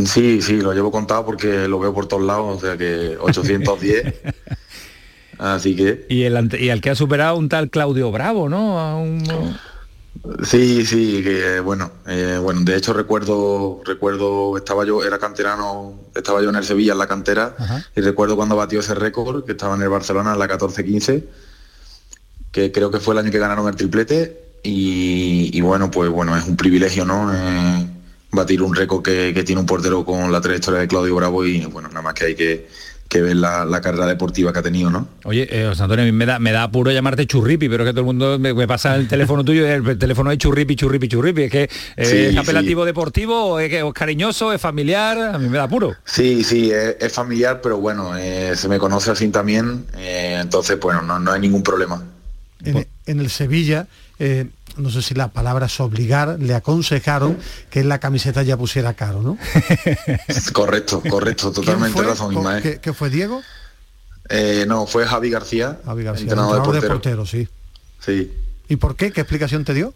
Sí, sí, lo llevo contado porque lo veo por todos lados, o sea que 810. Así que Y el, ante- y al que ha superado un tal Claudio Bravo, ¿no? A un- sí, sí, que bueno, eh, bueno, de hecho recuerdo, recuerdo, estaba yo, era canterano, estaba yo en el Sevilla en la cantera y recuerdo cuando batió ese récord, que estaba en el Barcelona en la 14-15, que creo que fue el año que ganaron el triplete y, y bueno, pues bueno, es un privilegio, ¿no? Eh, batir un récord que, que tiene un portero con la trayectoria de Claudio Bravo y bueno, nada más que hay que, que ver la, la carrera deportiva que ha tenido, ¿no? Oye, eh, José Antonio, a mí me da, me da apuro llamarte churripi, pero es que todo el mundo me, me pasa el teléfono tuyo y el teléfono es churripi, churripi, churripi. Es que eh, Sí, es sí. apelativo deportivo, es, es cariñoso, es familiar, a mí me da apuro. Sí, sí, es, es familiar, pero bueno, eh, se me conoce así también, eh, entonces, bueno, no, no hay ningún problema. en, en el Sevilla, eh, no sé si la palabra es obligar, le aconsejaron que en la camiseta ya pusiera caro, ¿no? Correcto, correcto, totalmente razón, ¿Con- Ismael. ¿Qué, qué fue Diego? Eh, no, fue Javi García, Javi García, entrenador, entrenador de de portero. portero, sí. Sí. ¿Y por qué? ¿Qué explicación te dio?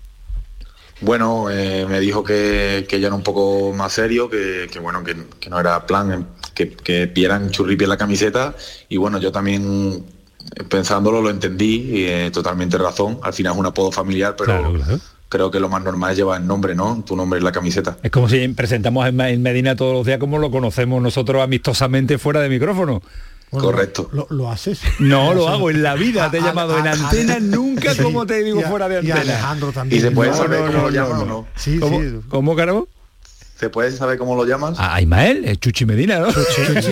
Bueno, eh, me dijo que, que ya era un poco más serio, que, que bueno, que, que no era plan, que, que vieran churripi en la camiseta y bueno, yo también pensándolo lo entendí y eh, totalmente razón. Al final es un apodo familiar, pero creo que lo más normal es llevar el nombre, ¿no? Tu nombre en la camiseta. Es como si presentamos en, Medina todos los días como lo conocemos nosotros amistosamente fuera de micrófono. Correcto. Lo, lo haces. No lo hago en la vida, te he A- llamado a- en a- antena, nunca Sí. como te digo Y a- fuera de y antena. Alejandro también. ¿Y se puede No, saber no, cómo no, lo no, llaman no. o no? Sí, ¿Cómo, sí. ¿Cómo, Caro? ¿Se puede saber cómo lo llamas? A Ismael, es Chuchi Medina, ¿no?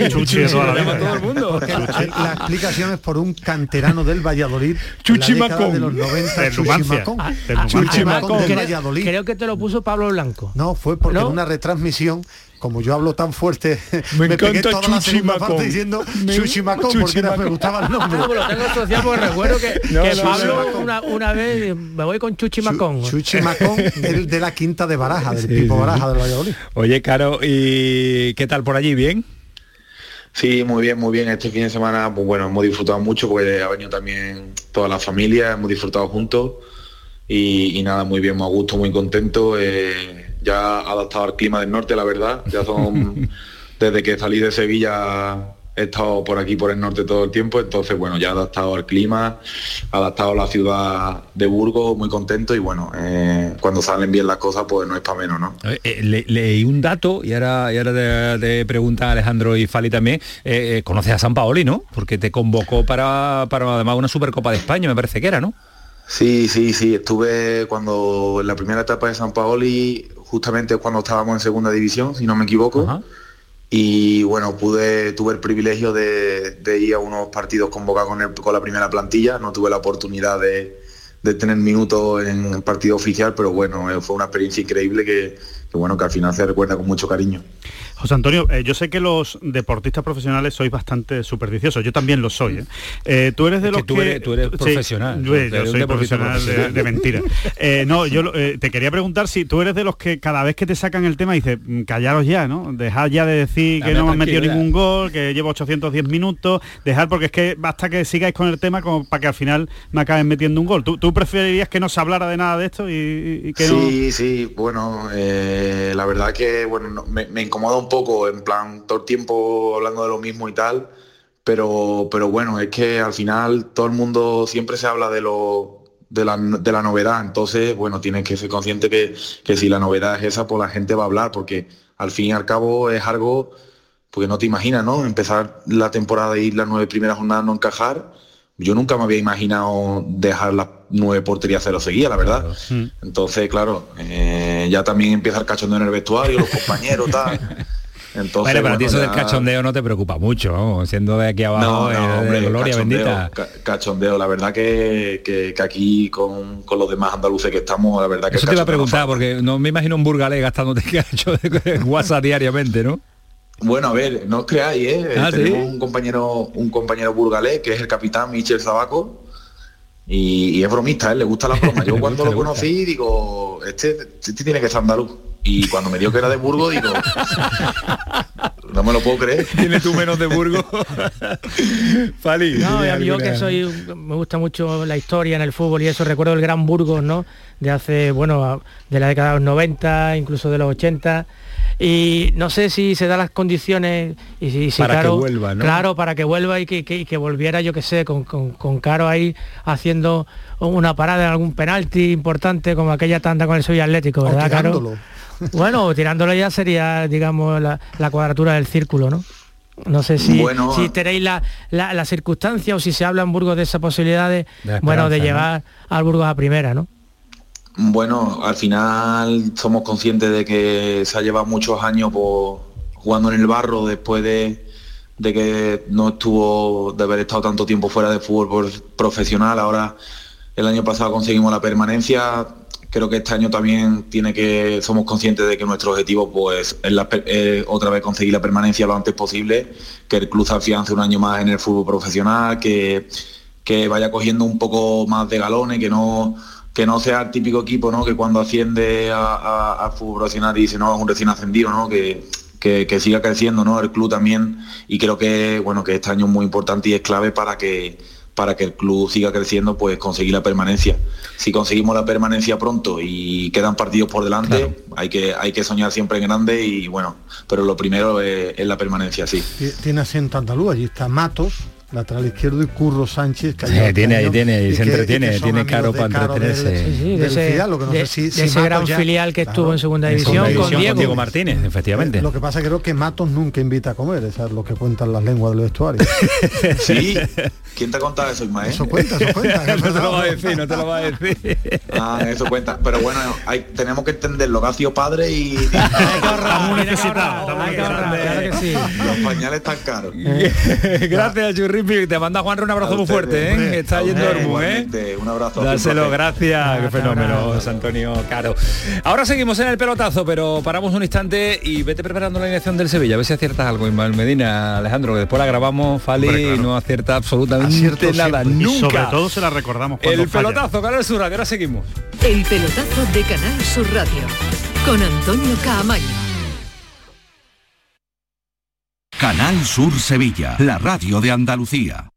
Chuchi, lo llama todo el mundo. La, la explicación es por un canterano del Valladolid. Chuchi en la década Macón. de los 90, De Chuchi. Macón. Ah, de Chuchi. Macón del creo, Valladolid. creo que te lo puso Pablo Blanco. No, fue porque ¿No? en una retransmisión, como yo hablo tan fuerte, Me pegué encanta toda la Chuchi segunda parte diciendo Me- Chuchi Macón, Chuchi porque era- me gustaba el nombre. No, pero lo tengo asociado porque recuerdo que, No, que no, Pablo no. una, una vez me voy con Chuchi Macón. Chuchi Macón, el de la quinta de Baraja, del Pipo sí. Baraja del Valladolid. Oye, Caro, ¿y qué tal por allí? ¿Bien? Sí, muy bien, muy bien. Este fin de semana, pues bueno, hemos disfrutado mucho porque ha venido también toda la familia, hemos disfrutado juntos y, y nada, muy bien, muy a gusto, muy contento. eh, ya adaptado al clima del norte, la verdad. Ya son, desde que salí de Sevilla he estado por aquí, por el norte todo el tiempo, entonces bueno, ya adaptado al clima, adaptado a la ciudad de Burgos, muy contento y bueno, eh, cuando salen bien las cosas, pues no es para menos, ¿no? Eh, le- leí un dato y ahora, y ahora te, te pregunta Alejandro y Fali también. eh, conoces a San Paoli, ¿no? Porque te convocó para, para además una Supercopa de España, me parece que era, ¿no? Sí, sí, sí. Estuve cuando en la primera etapa de San Paoli, justamente cuando estábamos en segunda división, si no me equivoco. Y bueno, pude, tuve el privilegio de, de ir a unos partidos convocados con, el- con la primera plantilla. No tuve la oportunidad de, de tener minutos en el partido oficial, pero bueno, eh, fue una experiencia increíble que, que bueno, que al final se recuerda con mucho cariño. José Antonio, eh, yo sé que los deportistas profesionales sois bastante supersticiosos, yo también lo soy. ¿eh? Eh, tú eres de Es los que tú eres- tú eres Sí, profesional, yo, soy deportista profesional, de- profesional. De, mentira. Eh, no, yo eh, te quería preguntar si tú eres de los que cada vez que te sacan el tema dices, "Mm, callaros ya, ¿no? Dejad ya de decir que Dame no me han metido ningún gol, que llevo 810 minutos, dejar porque es que basta que sigáis con el tema como para que al final me acaben metiendo un gol. ¿Tú, tú preferirías que no se hablara de nada de esto y, y que no... Sí, sí, bueno, eh, la verdad que bueno, no- me, me incomoda un poco, en plan, todo el tiempo hablando de lo mismo y tal, pero, pero bueno, es que al final todo el mundo siempre se habla de lo de la, de la novedad, entonces, bueno, tienes que ser consciente que, que si la novedad es esa, pues la gente va a hablar, porque al fin y al cabo es algo, porque no te imaginas, ¿no? Empezar la temporada y las nueve primeras jornadas no encajar, yo nunca me había imaginado dejar las nueve porterías cero seguidas, la verdad. Entonces, claro, eh, ya también empieza el cachondeo en el vestuario, los compañeros, tal. Entonces, bueno, para ti eso del cachondeo no te preocupa mucho, vamos, siendo de aquí abajo, No, no, de hombre, gloria cachondeo, bendita. ca- cachondeo. La verdad que, que- que aquí con, con los demás andaluces que estamos, la verdad que Eso te iba a no preguntar, porque no me imagino un burgalés gastándote cacho de WhatsApp diariamente, ¿no? Bueno, a ver, no os creáis, ¿eh? Ah, ¿sí? Tenemos un compañero, un compañero burgalés que es el capitán Michel Zabaco y, y es bromista, ¿eh? le gusta la broma. Yo cuando lo conocí digo, este, este tiene que ser andaluz. Y cuando me dio que era de Burgos, digo, no me lo puedo creer. Tienes tú menos de Burgos. Fali. No, ¿tienes y yo alguna- que soy, me gusta mucho la historia en el fútbol y eso, recuerdo el Gran Burgos, ¿no? De hace, bueno, de la década de los 90, incluso de los 80. Y no sé si se dan las condiciones y si, si Para que Caro- vuelva, ¿no? Claro, para que vuelva y que, que- y que volviera, yo que sé, con, con, con Caro ahí haciendo una parada en algún penalti importante como aquella tanda con el Sevilla Atlético, ¿verdad, Caro? Bueno, tirándolo ya sería, digamos, la, la cuadratura del círculo, ¿no? No sé si, Bueno. si tenéis la, la, la circunstancia o si se habla en Burgos de esa posibilidad de, bueno, de llegar al Burgos a primera, ¿no? Bueno, al final somos conscientes de que se ha llevado muchos años por- jugando en el barro después de, de que no estuvo, de haber estado tanto tiempo fuera de fútbol por- profesional. Ahora, el año pasado conseguimos la permanencia. Creo que este año también tiene que, somos conscientes de que nuestro objetivo pues, es la eh, otra vez conseguir la permanencia lo antes posible, que el club se afiance un año más en el fútbol profesional, que, que vaya cogiendo un poco más de galones, que no que no sea el típico equipo ¿no? que cuando asciende a, fútbol profesional dice no es un recién ascendido, ¿no? que, que, que siga creciendo ¿no? el club también y creo que bueno que este año es muy importante y es clave para que para que el club siga creciendo pues conseguir la permanencia. Si conseguimos la permanencia pronto y quedan partidos por delante, hay que hay que soñar siempre en grande y bueno, pero lo primero es, es la permanencia, sí. Ti- Tiene acento andaluz, allí está Matos, lateral izquierdo, y Curro Sánchez, que Sí, tiene, ahí tiene, y se que- entretiene, tiene caro para entretenerse. del Sí, sí, de ese- filial, lo que no de- sé si- de si ese Matos gran ya- filial que estuvo en segunda En división segunda con división Diego. Martínez, efectivamente. Lo que pasa que creo que Matos nunca invita a comer, eso es lo que cuentan las lenguas del vestuario. Sí. ¿Quién te ha contado eso, Ismael? Eso cuenta, eso cuenta. no te lo va a decir, no te lo va a decir. Ah, eso cuenta. Pero bueno, hay- tenemos que entender lo que ha sido padre y estamos necesitados. Los pañales tan caros. Gracias, Te manda Juanro un abrazo muy fuerte, ¿eh? hombre. Está yendo Ormu, ¿eh? Un abrazo. Dáselo, gracias. Qué fenómeno, José Antonio Caro. Ahora seguimos en el pelotazo, pero paramos un instante y vete preparando la alineación del Sevilla. A ver si aciertas algo, Ismael Medina, Alejandro, que después la grabamos, Fali, Hombre, claro. y no acierta absolutamente Acierto nada, siempre. nunca. Y sobre todo se la recordamos cuando el falla. pelotazo, Canal Sur Radio, ahora seguimos. El pelotazo de Canal Sur Radio con Antonio Caamaño. Canal Sur Sevilla, la radio de Andalucía.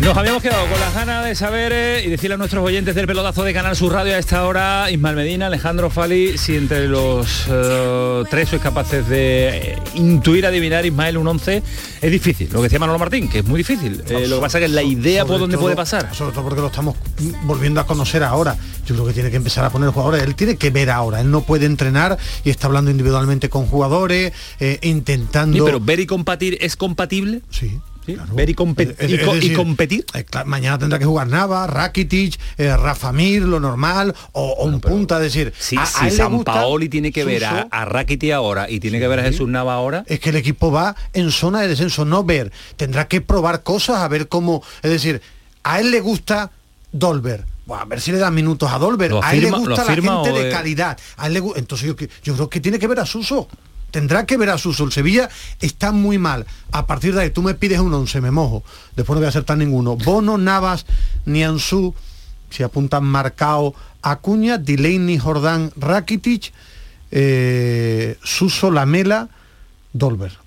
Nos habíamos quedado con las ganas de saber eh, y decirle a nuestros oyentes del pelotazo de Canal Sur Radio a esta hora, Ismael Medina, Alejandro Fali, si entre los eh, tres sois capaces de eh, intuir, adivinar Ismael un 11, es difícil. Lo que decía Manolo Martín, que es muy difícil. Lo que pasa es que la idea por dónde todo- puede pasar. Sobre todo porque lo estamos volviendo a conocer ahora. Yo creo que tiene que empezar a poner jugadores. Él tiene que ver ahora. Él no puede entrenar y está hablando individualmente con jugadores, intentando. Sí, pero ver y compartir es compatible. Sí. Ver y, compet- Es- y es y competir. eh, mañana tendrá que jugar Nava, Rakitic, eh, Rafa Mir, lo normal, o, un punta, decir, Si, a- a si le San Paoli tiene que ver a, a Rakiti ahora y tiene que ver a Jesús Nava ahora, es que el equipo va en zona de descenso, no ver, tendrá que probar cosas a ver cómo, es decir, a él le gusta Dolber. Buah, a ver si le dan minutos a Dolber. ¿Lo a él le gusta la gente de calidad. A él le entonces yo, yo creo que tiene que ver a Suso. Tendrá que ver a Suso. El Sevilla está muy mal. A partir de ahí tú me pides un 11, me mojo. Después no voy a acertar ninguno. Bono, Navas, Nianzú, si apuntan marcado Acuña, Delaney, Jordán, Rakitic, eh, Suso, Lamela, Dolber.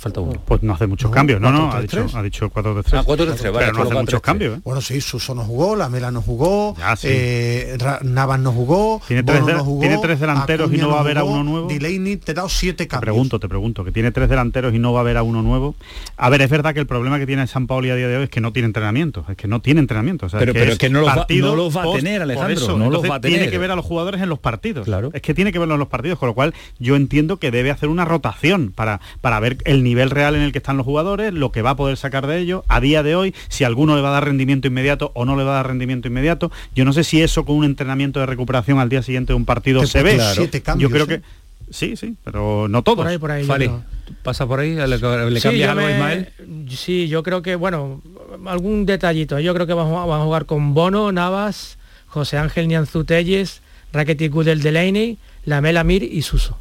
Te falta uno. Pues no hace muchos No, cambios, no, no, ha 4-3-3. dicho, ha dicho 4 de 3. Ah, 4-3-3, vale, pero no hace muchos 3-3. cambios, ¿eh? Bueno, sí, Suso no jugó, Lamela no jugó, Ya, sí. eh, Navas no jugó, Tiene tres de- no jugó, tiene tres delanteros y no va a haber a uno nuevo. Delaney te he dado siete Te cambios. pregunto, te pregunto, que tiene tres delanteros y no va a haber a uno nuevo. A ver, es verdad que el problema que tiene San Paoli a día de hoy es que no tiene entrenamiento, es que no tiene entrenamiento. o sea, Pero- pero es que no los va- partido no los va a tener, Alejandro, eso. no los va a tener. Tiene que ver a los jugadores en los partidos. Claro. Es que tiene que verlo en los partidos, con lo cual yo entiendo que debe hacer una rotación para, para ver el nivel real en el que están los jugadores, lo que va a poder sacar de ellos a día de hoy, si alguno le va a dar rendimiento inmediato o no le va a dar rendimiento inmediato. Yo no sé si eso con un entrenamiento de recuperación al día siguiente de un partido se ve. siete cambios, yo creo ¿eh? que sí, sí, pero no todos. Por ahí, por ahí. ¿tú ¿pasa por ahí? ¿Le, le Sí, cambias yo algo me- Ismael? Sí, yo creo que, bueno, algún detallito. Yo creo que van a jugar con Bono, Navas, José Ángel Nianzú Telles, Rakitic Gudel Delaney, Lamela Mir y Suso.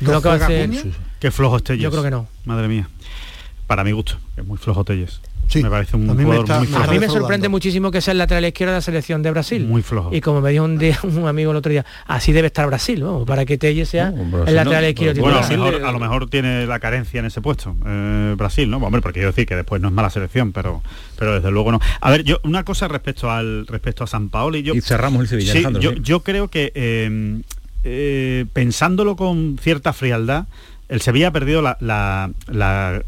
¿No Creo que va a ser... Qué flojo es Telles. Yo creo que no. Madre mía. Para mi gusto, es muy flojo Telles. Sí, me parece un a mí me jugador está- muy flojo. A mí me sorprende muchísimo que sea el lateral izquierdo de la selección de Brasil. Muy flojo. Y como me dijo un día un amigo el otro día, así debe estar Brasil, vamos, para que Telles sea No, Brasil el lateral no, izquierdo Bueno, a lo, mejor, a lo mejor tiene la carencia en ese puesto, eh, Brasil, ¿no? Hombre, porque quiero decir que después no es mala selección, pero pero desde luego no. A ver, yo una cosa respecto al respecto a San Paoli, yo Y cerramos el Sevilla, Sí, Alejandro, yo, sí. yo creo que eh, eh, pensándolo con cierta frialdad, el Sevilla ha perdido la, la-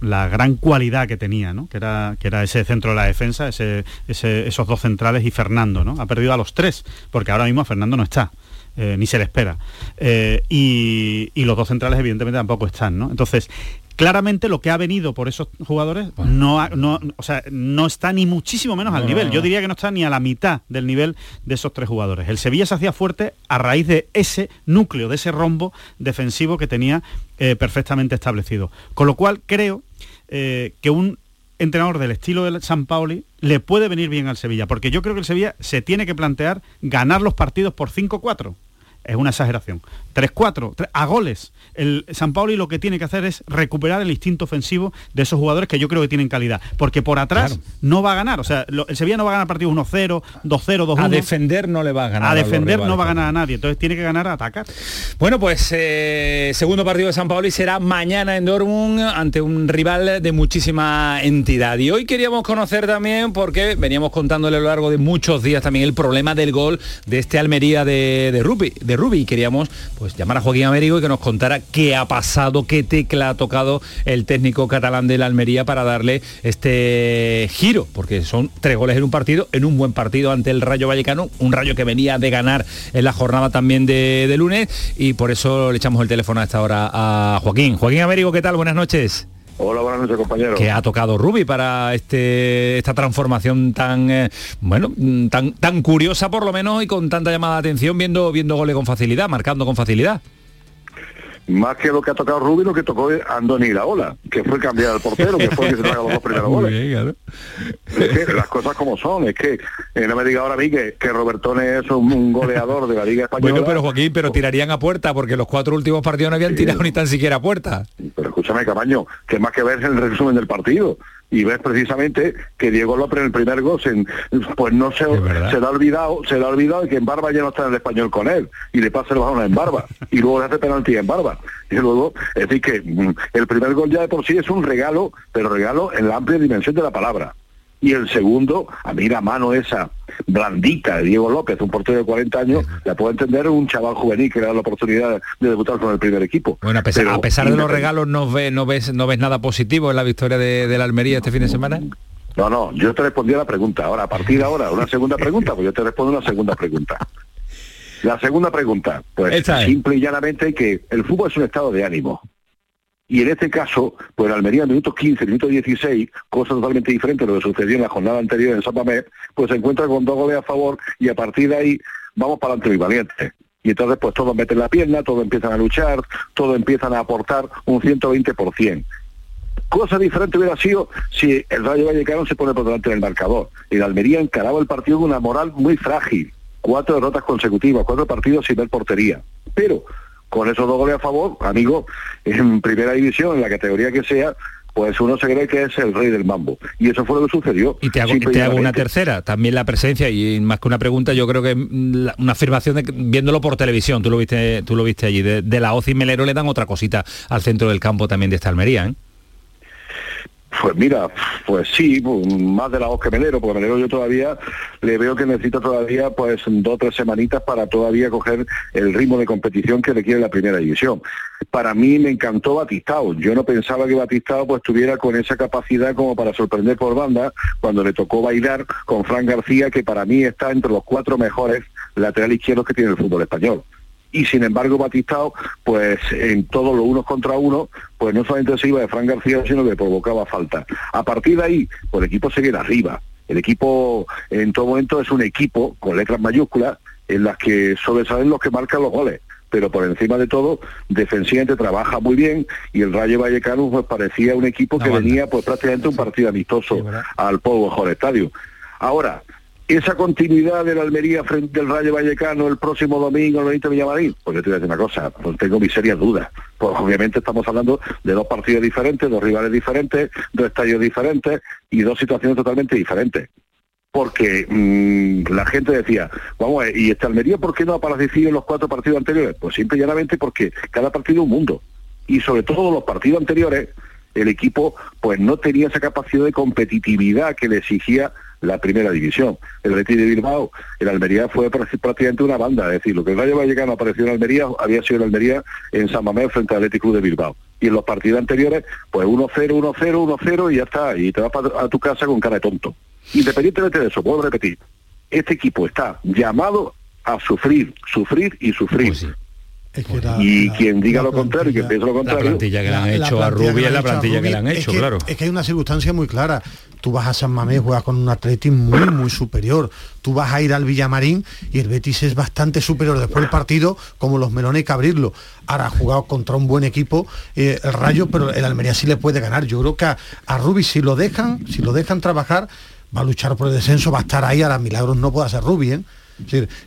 la- gran cualidad que tenía, ¿no? que, era, que era ese centro de la defensa, esos dos centrales y Fernando. ¿no? Ha perdido a los tres, porque ahora mismo Fernando no está. eh, ni se le espera. Eh, y, y los dos centrales evidentemente tampoco están. ¿no? Entonces, claramente lo que ha venido por esos jugadores no, ha- no, o sea, no está ni muchísimo menos al No, nivel. Yo diría que no está ni a la mitad del nivel de esos tres jugadores. El Sevilla se hacía fuerte a raíz de ese núcleo, de ese rombo defensivo que tenía eh, perfectamente establecido. Con lo cual creo eh, que un entrenador del estilo de San Paoli le puede venir bien al Sevilla, porque yo creo que el Sevilla se tiene que plantear ganar los partidos por 5-4. Es una exageración. 3-4, tre- a goles. El San Paoli lo que tiene que hacer es recuperar el instinto ofensivo de esos jugadores que yo creo que tienen calidad. Porque por atrás Claro. no va a ganar. O sea, lo- el Sevilla no va a ganar partidos 1-0, 2-0, 2-1. A defender no le va a ganar. A defender no va a ganar a nadie. Entonces tiene que ganar a atacar. Bueno, pues eh, segundo partido de San Paoli será mañana en Dortmund ante un rival de muchísima entidad. Y hoy queríamos conocer también, porque veníamos contándole a lo largo de muchos días también el problema del gol de este Almería de, de Rubi, de queríamos pues llamar a Joaquín Américo y que nos contara qué ha pasado, qué tecla ha tocado el técnico catalán de la Almería para darle este giro, porque son tres goles en un partido, en un buen partido ante el Rayo Vallecano, un Rayo que venía de ganar en la jornada también de, de lunes y por eso le echamos el teléfono a esta hora a Joaquín. Joaquín Américo, ¿qué tal? Buenas noches. Hola, buenas noches, compañero. ¿Qué ha tocado Rubi para este, esta transformación tan eh, bueno, mm, tan, tan curiosa por lo menos y con tanta llamada de atención viendo, viendo goles con facilidad, marcando con facilidad? Más que lo que ha tocado Rubí, lo que tocó Andoni Iraola, que fue cambiar al portero, que fue el que se traga los dos primeros goles. bien, claro. Es que las cosas como son, es que eh, no me diga ahora a mí que, que Robertone es un, un goleador de la Liga Española. Bueno, pero Joaquín, pero tirarían a puerta porque los cuatro últimos partidos no habían tirado ni tan siquiera a puerta. Pero escúchame, Camaño, que más que ver el resumen del partido. Y ves precisamente que Diego López en el primer gol, se- pues no se, se le ha olvidado, se le ha olvidado de que en Barba ya no está en el español con él, y le pasa el balón en Barba, y luego le hace penalti en Barba. Y luego, es decir que mm, el primer gol ya de por sí es un regalo, pero regalo en la amplia dimensión de la palabra. Y el segundo, a mí la mano esa blandita de Diego López, un portero de 40 años, la puedo entender un chaval juvenil que le da la oportunidad de debutar con el primer equipo. Bueno, a pesar, Pero a pesar de los regalos, ¿no ves, no, ves, ¿no ves nada positivo en la victoria de, de la Almería este fin de semana? No, no, yo te respondí a la pregunta. Ahora, a partir de ahora, una segunda pregunta, pues yo te respondo una segunda pregunta. La segunda pregunta, pues Esta es. simple y llanamente que el fútbol es un estado de ánimo. Y en este caso, pues Almería, minutos 15, minutos 16, cosa totalmente diferente a lo que sucedió en la jornada anterior en San Mamés, pues se encuentra con dos goles a favor y a partir de ahí vamos para adelante valiente. Y entonces pues todos meten la pierna, todos empiezan a luchar, todos empiezan a aportar un 120%. Cosa diferente hubiera sido si el Rayo Vallecano se pone por delante del marcador. El Almería encaraba el partido con una moral muy frágil. Cuatro derrotas consecutivas, cuatro partidos sin ver portería. Pero con esos dos goles a favor, amigo, en primera división, en la categoría que sea, pues uno se cree que es el rey del mambo. Y eso fue lo que sucedió. Y te hago, te hago una tercera, también la presencia, y más que una pregunta, yo creo que una afirmación de viéndolo por televisión, tú lo viste, tú lo viste allí, de, la OCI Melero le dan otra cosita al centro del campo también de esta Almería, ¿eh? Pues mira, pues sí, más de la voz que Melero, porque Melero yo todavía le veo que necesita todavía pues dos o tres semanitas para todavía coger el ritmo de competición que requiere la primera división. Para mí me encantó Batistao. Yo no pensaba que Batistao pues tuviera con esa capacidad como para sorprender por banda cuando le tocó bailar con Fran García, que para mí está entre los cuatro mejores laterales izquierdos que tiene el fútbol español y sin embargo Batistao, pues en todos los unos contra uno, pues no solamente se iba de Fran García, sino que provocaba falta. A partir de ahí, pues el equipo seguía arriba. El equipo en todo momento es un equipo con letras mayúsculas en las que sobresalen los que marcan los goles pero por encima de todo, defensivamente trabaja muy bien y el Rayo Vallecano pues parecía un equipo que venía pues prácticamente un partido amistoso al Pueblo Mejor Estadio. Ahora, esa continuidad de la Almería frente al Rayo Vallecano el próximo domingo en el Villamarín, pues yo te voy a decir una cosa, pues tengo mis serias dudas. Pues obviamente estamos hablando de dos partidos diferentes, dos rivales diferentes, dos estadios diferentes y dos situaciones totalmente diferentes. Porque mm, la gente decía, vamos ¿y esta Almería por qué no ha aparecido en los cuatro partidos anteriores? Pues simple y llanamente porque cada partido es un mundo. Y sobre todo los partidos anteriores, el equipo pues no tenía esa capacidad de competitividad que le exigía la primera división. El Betis de Bilbao, el Almería fue prácticamente una banda, es decir, lo que el Rayo Vallecano apareció en Almería había sido en Almería en San Mamés frente al Club de Bilbao. Y en los partidos anteriores, pues 1-0, 1-0, 1-0 y ya está, y te vas a tu casa con cara de tonto. Independientemente de eso, puedo repetir, este equipo está llamado a sufrir, sufrir y sufrir. Pues y quien diga lo contrario y quien piense lo contrario. La plantilla que le han hecho a Rubia es la plantilla que le han hecho, claro. Es que hay una circunstancia muy clara. Tú vas a San Mamés, juegas con un Atleti muy, muy superior. Tú vas a ir al Villamarín y el Betis es bastante superior después del partido, como los melones hay que abrirlo. Ahora ha jugado contra un buen equipo, eh, el Rayo, pero el Almería sí le puede ganar. Yo creo que a, a Rubi, si lo dejan, si lo dejan trabajar, va a luchar por el descenso, va a estar ahí, a las milagros no puede ser Rubi, ¿eh?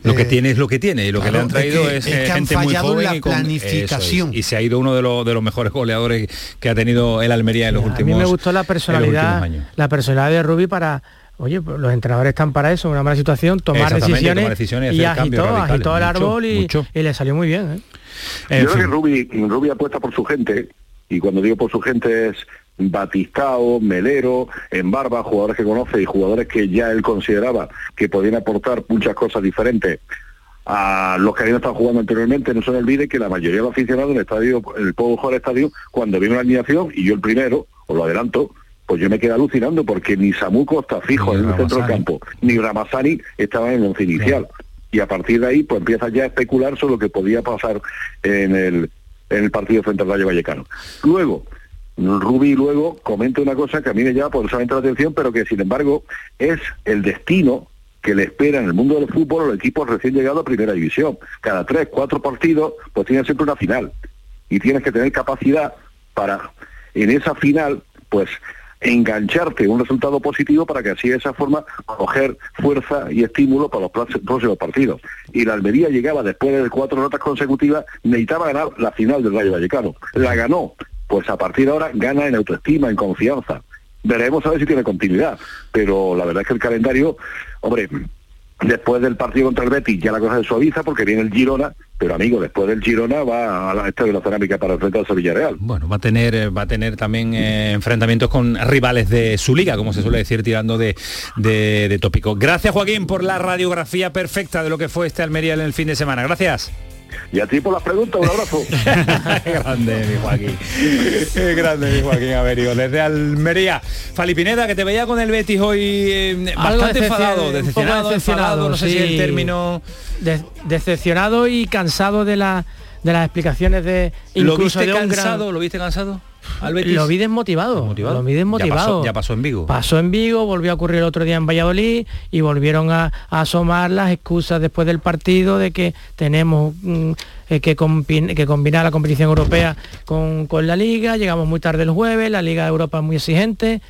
Lo que eh, tiene es lo que tiene y lo que le han traído es, eh, gente muy joven la y, planificación. y se ha ido uno de, los de los mejores goleadores que ha tenido el Almería en los últimos años. A mí me gustó la personalidad, la personalidad de Rubí para Oye, pues los entrenadores están para eso, una mala situación, tomar decisiones, y agitó, agitó el árbol y, le salió muy bien. ¿eh? Yo creo que Rubi, Rubi apuesta por su gente, y cuando digo por su gente es Batistao, Melero, en Barba, jugadores que conoce y jugadores que ya él consideraba que podían aportar muchas cosas diferentes a los que habían estado jugando anteriormente. No se olvide que la mayoría de los aficionados en el estadio, el pueblo del estadio, cuando vino la alineación, y yo el primero, os lo adelanto, pues yo me quedé alucinando porque ni Samuco está fijo en el centro del campo, ni Ramazani estaba en el once inicial. Y a partir de ahí, pues empieza ya a especular sobre lo que podía pasar en el, en el partido frente al Rayo Vallecano. Luego, Rubi luego comenta una cosa que a mí me llama poderosamente la atención, pero que sin embargo es el destino que le espera en el mundo del fútbol a los equipos recién llegados a primera división. Cada tres, cuatro partidos, pues tiene siempre una final. Y tienes que tener capacidad para, en esa final, pues engancharte un resultado positivo para que así de esa forma coger fuerza y estímulo para los próximos partidos. Y la Almería llegaba después de cuatro notas consecutivas, necesitaba ganar la final del Rayo Vallecano. La ganó, pues a partir de ahora gana en autoestima, en confianza. Veremos a ver si tiene continuidad, pero la verdad es que el calendario, hombre, después del partido contra el Betis ya la cosa se suaviza porque viene el Girona, pero amigo, después del Girona va a la Estadio de la Cerámica para enfrentarse al Villarreal. Bueno, va a tener, eh, va a tener también eh, enfrentamientos con rivales de su liga, como se suele decir, tirando de, de, de tópico. Gracias Joaquín por la radiografía perfecta de lo que fue este Almería en el fin de semana. Gracias. Y a ti por las preguntas, un abrazo. grande, mi Joaquín. Grande, mi Joaquín Averio. Desde Almería. Falipineda, que te veía con el Betis hoy eh, bastante enfadado, decepcionado, decepcionado, no sé si el término... decepcionado y cansado de la de las explicaciones de incluso ¿Lo viste cansado? ¿Lo viste cansado? Al Betis? Lo vi desmotivado. Lo vi desmotivado. Ya pasó, en Vigo. Pasó en Vigo, volvió a ocurrir el otro día en Valladolid y volvieron a, asomar las excusas después del partido de que tenemos mm, eh, que, que, combinar la competición europea con, con la liga, llegamos muy tarde el jueves, la Liga de Europa es muy exigente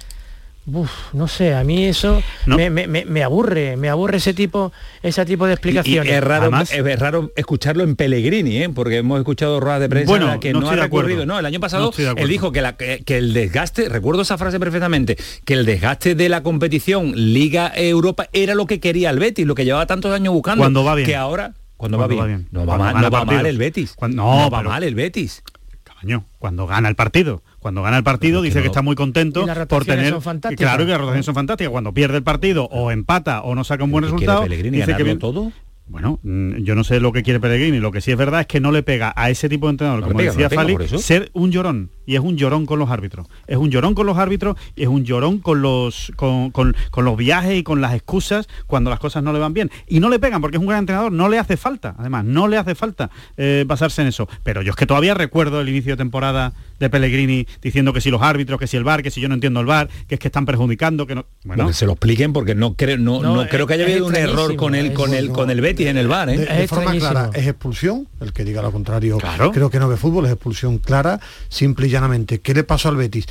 no sé, a mí eso me, aburre, me aburre ese tipo, ese tipo de explicaciones. es, raro, es raro escucharlo en Pellegrini, ¿eh? porque hemos escuchado ruedas de prensa que no, ha recorrido. No, el año pasado él dijo que, que, el desgaste, recuerdo esa frase perfectamente, que el desgaste de la competición Liga Europa era lo que quería el Betis, lo que llevaba tantos años buscando. Cuando va bien. Que ahora, cuando, va, bien. No va, mal, el Betis. no, va mal el Betis. Cabaño, cuando gana el partido cuando gana el partido dice que está muy contento por tener claro que las rotaciones son fantásticas cuando pierde el partido o empata o no saca un buen resultado dice que todo bueno, mm, yo no sé lo que quiere Pellegrini, lo que sí es verdad es que no le pega a ese tipo de entrenador, como decía Fali, ser un llorón. Y es un llorón con los árbitros. Es un llorón con los árbitros y es un llorón con los, con, los viajes y con las excusas cuando las cosas no le van bien. Y no le pegan porque es un gran entrenador, no le hace falta, además, no le hace falta eh, basarse en eso. Pero yo es que todavía recuerdo el inicio de temporada de Pellegrini diciendo que si los árbitros, que si el bar, que si yo no entiendo el bar, que es que están perjudicando, que no. Bueno, que se lo expliquen porque no creo, no, no, creo que haya habido un error con el, con el, con el Betis en el bar. ¿eh? De, forma clara, es expulsión, el que diga lo contrario, creo que no ve fútbol, es expulsión clara, simple y llanamente. ¿Qué le pasó al Betis?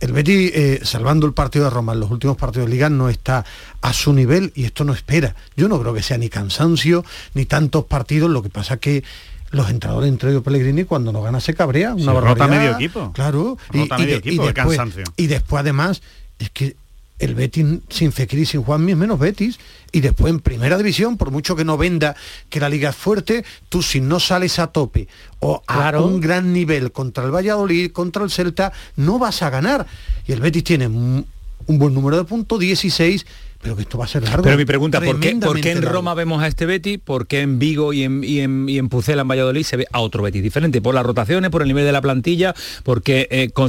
El Betis, eh, salvando el partido de Roma en los últimos partidos de liga, no está a su nivel y esto no espera. Yo no creo que sea ni cansancio, ni tantos partidos, lo que pasa que los entrenadores entre ellos Pellegrini cuando no gana se cabrea una rota medio equipo. Claro y, medio equipo de después, cansancio. y después además es que el Betis sin Fekir y sin Juanmi es menos Betis. Y después en primera división por mucho que no venda que la liga es fuerte tú si no sales a tope o a un gran nivel contra el Valladolid contra el Celta no vas a ganar. Y el Betis tiene un, buen número de puntos 16 pero que esto va a ser largo. Pero mi pregunta, ¿por qué, ¿por qué en Roma vemos a este Betis? ¿Por qué en Vigo y en, y en, y en Pucela, en Valladolid, se ve a otro Betis diferente? ¿Por las rotaciones, por el nivel de la plantilla? Porque eh, con,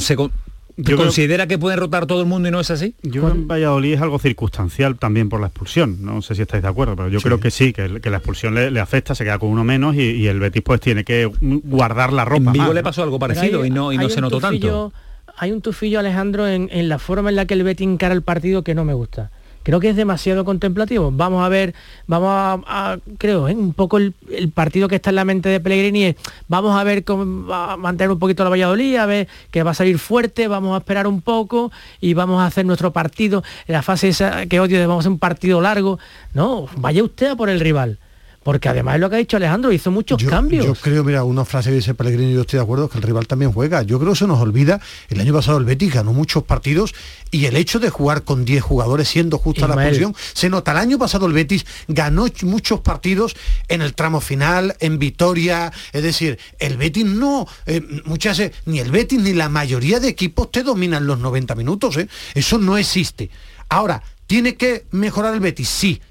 yo considera que puede rotar todo el mundo y no es así? Yo en Valladolid es algo circunstancial también por la expulsión. No sé si estáis de acuerdo, pero yo creo que sí, que, la expulsión le, afecta, se queda con uno menos y, el Betis pues tiene que guardar la ropa. En Vigo le pasó algo parecido y no, y no se notó tanto. Hay un tufillo, Alejandro, en, en, la forma en la que el Betis encara el partido que no me gusta creo que es demasiado contemplativo. Vamos a ver, vamos a, creo, ¿eh? un poco el, partido que está en la mente de Pellegrini es, vamos a ver cómo va a mantener un poquito la Valladolid, a ver que va a salir fuerte, vamos a esperar un poco y vamos a hacer nuestro partido, en la fase esa que odio de vamos a hacer un partido largo. No, vaya usted a por el rival porque además es lo que ha dicho Alejandro, hizo muchos cambios. Yo creo, mira, una frase que dice Pellegrini, yo estoy de acuerdo, que el rival también juega. Yo creo que se nos olvida, el año pasado el Betis ganó muchos partidos y el hecho de jugar con 10 jugadores siendo justa la posición, se nota. El año pasado el Betis ganó muchos partidos en el tramo final, en Vitoria, es decir, el Betis no, eh, muchas veces, ni el Betis ni la mayoría de equipos te dominan los 90 minutos, ¿eh? eso no existe. Ahora, ¿tiene que mejorar el Betis? Sí,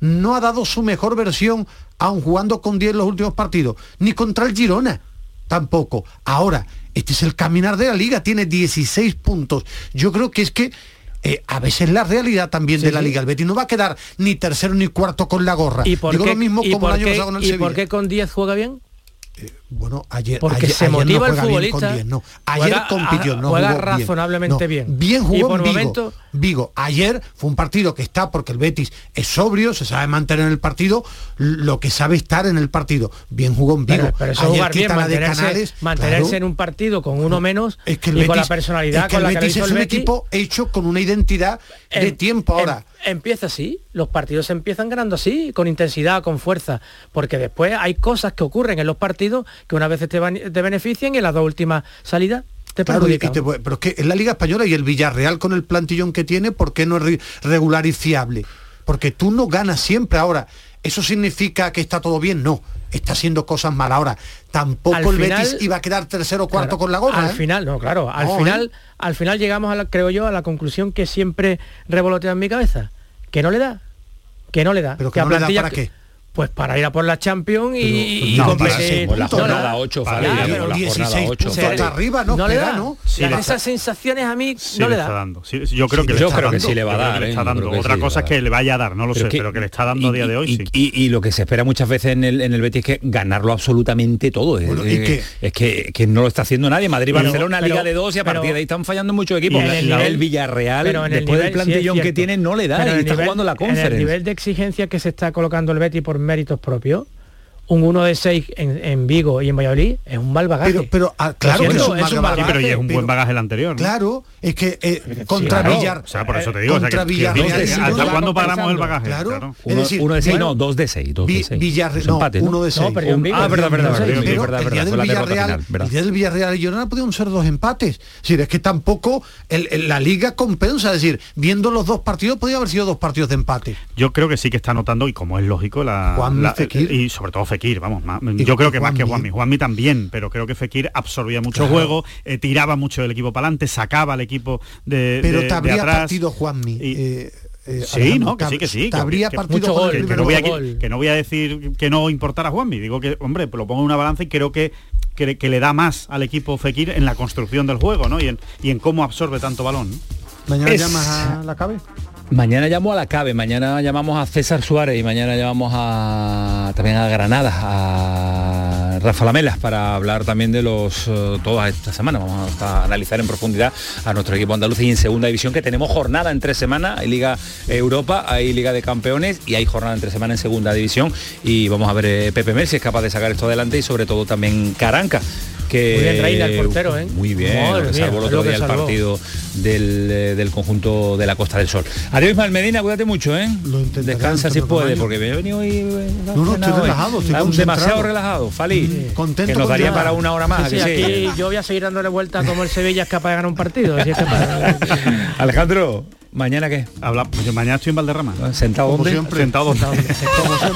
no ha dado su mejor versión aun jugando con 10 los últimos partidos, ni contra el Girona tampoco. Ahora, este es el caminar de la liga, tiene 16 puntos. Yo creo que es que eh, a veces la realidad también de la Liga. El Betis no va a quedar ni tercero ni cuarto con la gorra. ¿Y por qué, lo mismo como el año pasado con el ¿Y por qué con 10 juega bien? Eh, bueno, ayer porque se motiva el futbolista. no. Ayer compitió, no juega razonablemente bien. Bien jugó en Vigo. Vigo. Ayer fue un partido que está porque el Betis es sobrio, se sabe mantener en el partido, lo que sabe estar en el partido. Bien jugó en Vigo. Pero, eso jugar bien, mantenerse, mantenerse en un partido con uno menos es que el y con la personalidad que el Betis es un equipo hecho con una identidad de tiempo ahora. Empieza así, los partidos empiezan ganando así, con intensidad, con fuerza, porque después hay cosas que ocurren en los partidos que una vez te, te benefician y en las dos últimas salidas te pero es que en la Liga Española y el Villarreal con el plantillón que tiene, ¿por qué no es regular y fiable? Porque tú no ganas siempre. Ahora, ¿eso significa que está todo bien? No, está haciendo cosas mal. Ahora, tampoco el Betis iba a quedar tercero o cuarto con la gorra. Al ¿eh? final, no, claro, al final, ¿eh? al final llegamos a la, creo yo, a la conclusión que siempre revolotea en mi cabeza. Que no le da. Que no le da. ¿Pero que, no le da para qué? Pues para ir a por la Champions y, y no, competir. por la jornada 8, Fali, Ya, por pero la 16 jornada 8. puntos hasta arriba, no, no le da. ¿no? Sí, Las- le esas sensaciones a mí Sí no le está da. dando. Sí, yo creo que le yo está creo que dando. sí le va a dar, que ¿eh? dando. que Otra cosa es que le vaya a dar, no lo sé, que- pero que le está dando a día de hoy. y, sí. y- y lo que se espera muchas veces en el, en el Betis es que ganarlo absolutamente todo. Es- Bueno, ¿y eh, qué? es que, que no lo está haciendo nadie. Madrid, Pero- Barcelona, pero- Liga de dos y a partir de ahí están fallando muchos equipos. Y el Villarreal, después del plantillón que tiene, no le da y el está nivel- jugando la En el conferencia. nivel de exigencia que se está colocando el Betty por méritos propios, un 1 de 6 en, en Vigo y en Valladolid es un mal bagaje. Pero, pero ah, claro que es un mal mal bagaje, Sí, pero y es un pero- buen bagaje el anterior. ¿no? Claro, es que eh, contra claro. Villar... O sea, por eso te digo, o sea, contra que- que Villarreal... dices, sí, ¿hasta cuándo paramos el bagaje? Claro. Claro. Es Uno, decir, uno de 6, bueno, no, dos de 6. Dos Vi- de 6. Villarreal, no, uno de seis. perdió en Vigo, Ah, verdad, verdad, verdad, el día del Villarreal, Villarreal y Girona pudieron ser dos empates. Es decir, es que tampoco la liga compensa, es decir, viendo los dos partidos podía haber sido dos partidos de empate. Yo creo que sí que está notando, y como es lógico, la, Fekir. y sobre todo Fekir, vamos, Y yo creo que más que Juanmi. Juanmi, también, pero creo que Fekir absorbía mucho Claro. juego, eh, tiraba mucho el equipo para adelante, sacaba al equipo de, Pero de- te de habría atrás. partido Juanmi. Y- eh, eh, Sí, Alejandro, no, que sí, que sí. Que- habría que- partido gol, que, no voy a, que no voy a decir que no importara Juanmi, digo que, hombre, pues lo pongo en una balanza y creo que, que, que le da más al equipo Fekir en la construcción del juego, ¿no? Y en, y en cómo absorbe tanto balón. ¿no? Mañana Es- llamas a la cabe. Mañana llamo a la CABE, mañana llamamos a César Suárez y mañana llamamos a también a Granada, a Rafa Lamelas para hablar también de los eh, todas esta semana. Vamos a, analizar en profundidad a nuestro equipo andaluz y en segunda división que tenemos jornada en tres semanas, hay Liga Europa, hay Liga de Campeones y hay jornada en tres semanas en segunda división y vamos a ver eh, Pepe Mel si es capaz de sacar esto adelante y sobre todo también Caranca. Que, Muy bien, Reina, el portero, ¿eh? Muy bien, Madre salvó el otro día el partido del, eh, del conjunto de la Costa del Sol. Adiós Ismael Medina, cuídate mucho, ¿eh? Lo Descansa si puede, porque me he venido hoy. eh, No, no, estoy relajado, estoy Ah. Demasiado relajado, Fali. Contento que nos daría para una hora más. ¿a Sí, que sí, sí? aquí yo voy a seguir dándole vuelta como el Sevilla es capaz de ganar un partido. así es que para- Alejandro, ¿mañana qué? Habla, pues mañana estoy en Valderrama. ¿Sentado Como dónde? siempre. Sentado donde.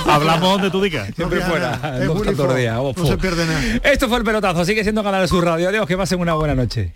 Hablamos donde tú digas. Siempre No fuera. es días, no se pierde nada. Esto fue el pelotazo, sigue siendo Canal Sur Radio. Adiós, que pasen una buena noche.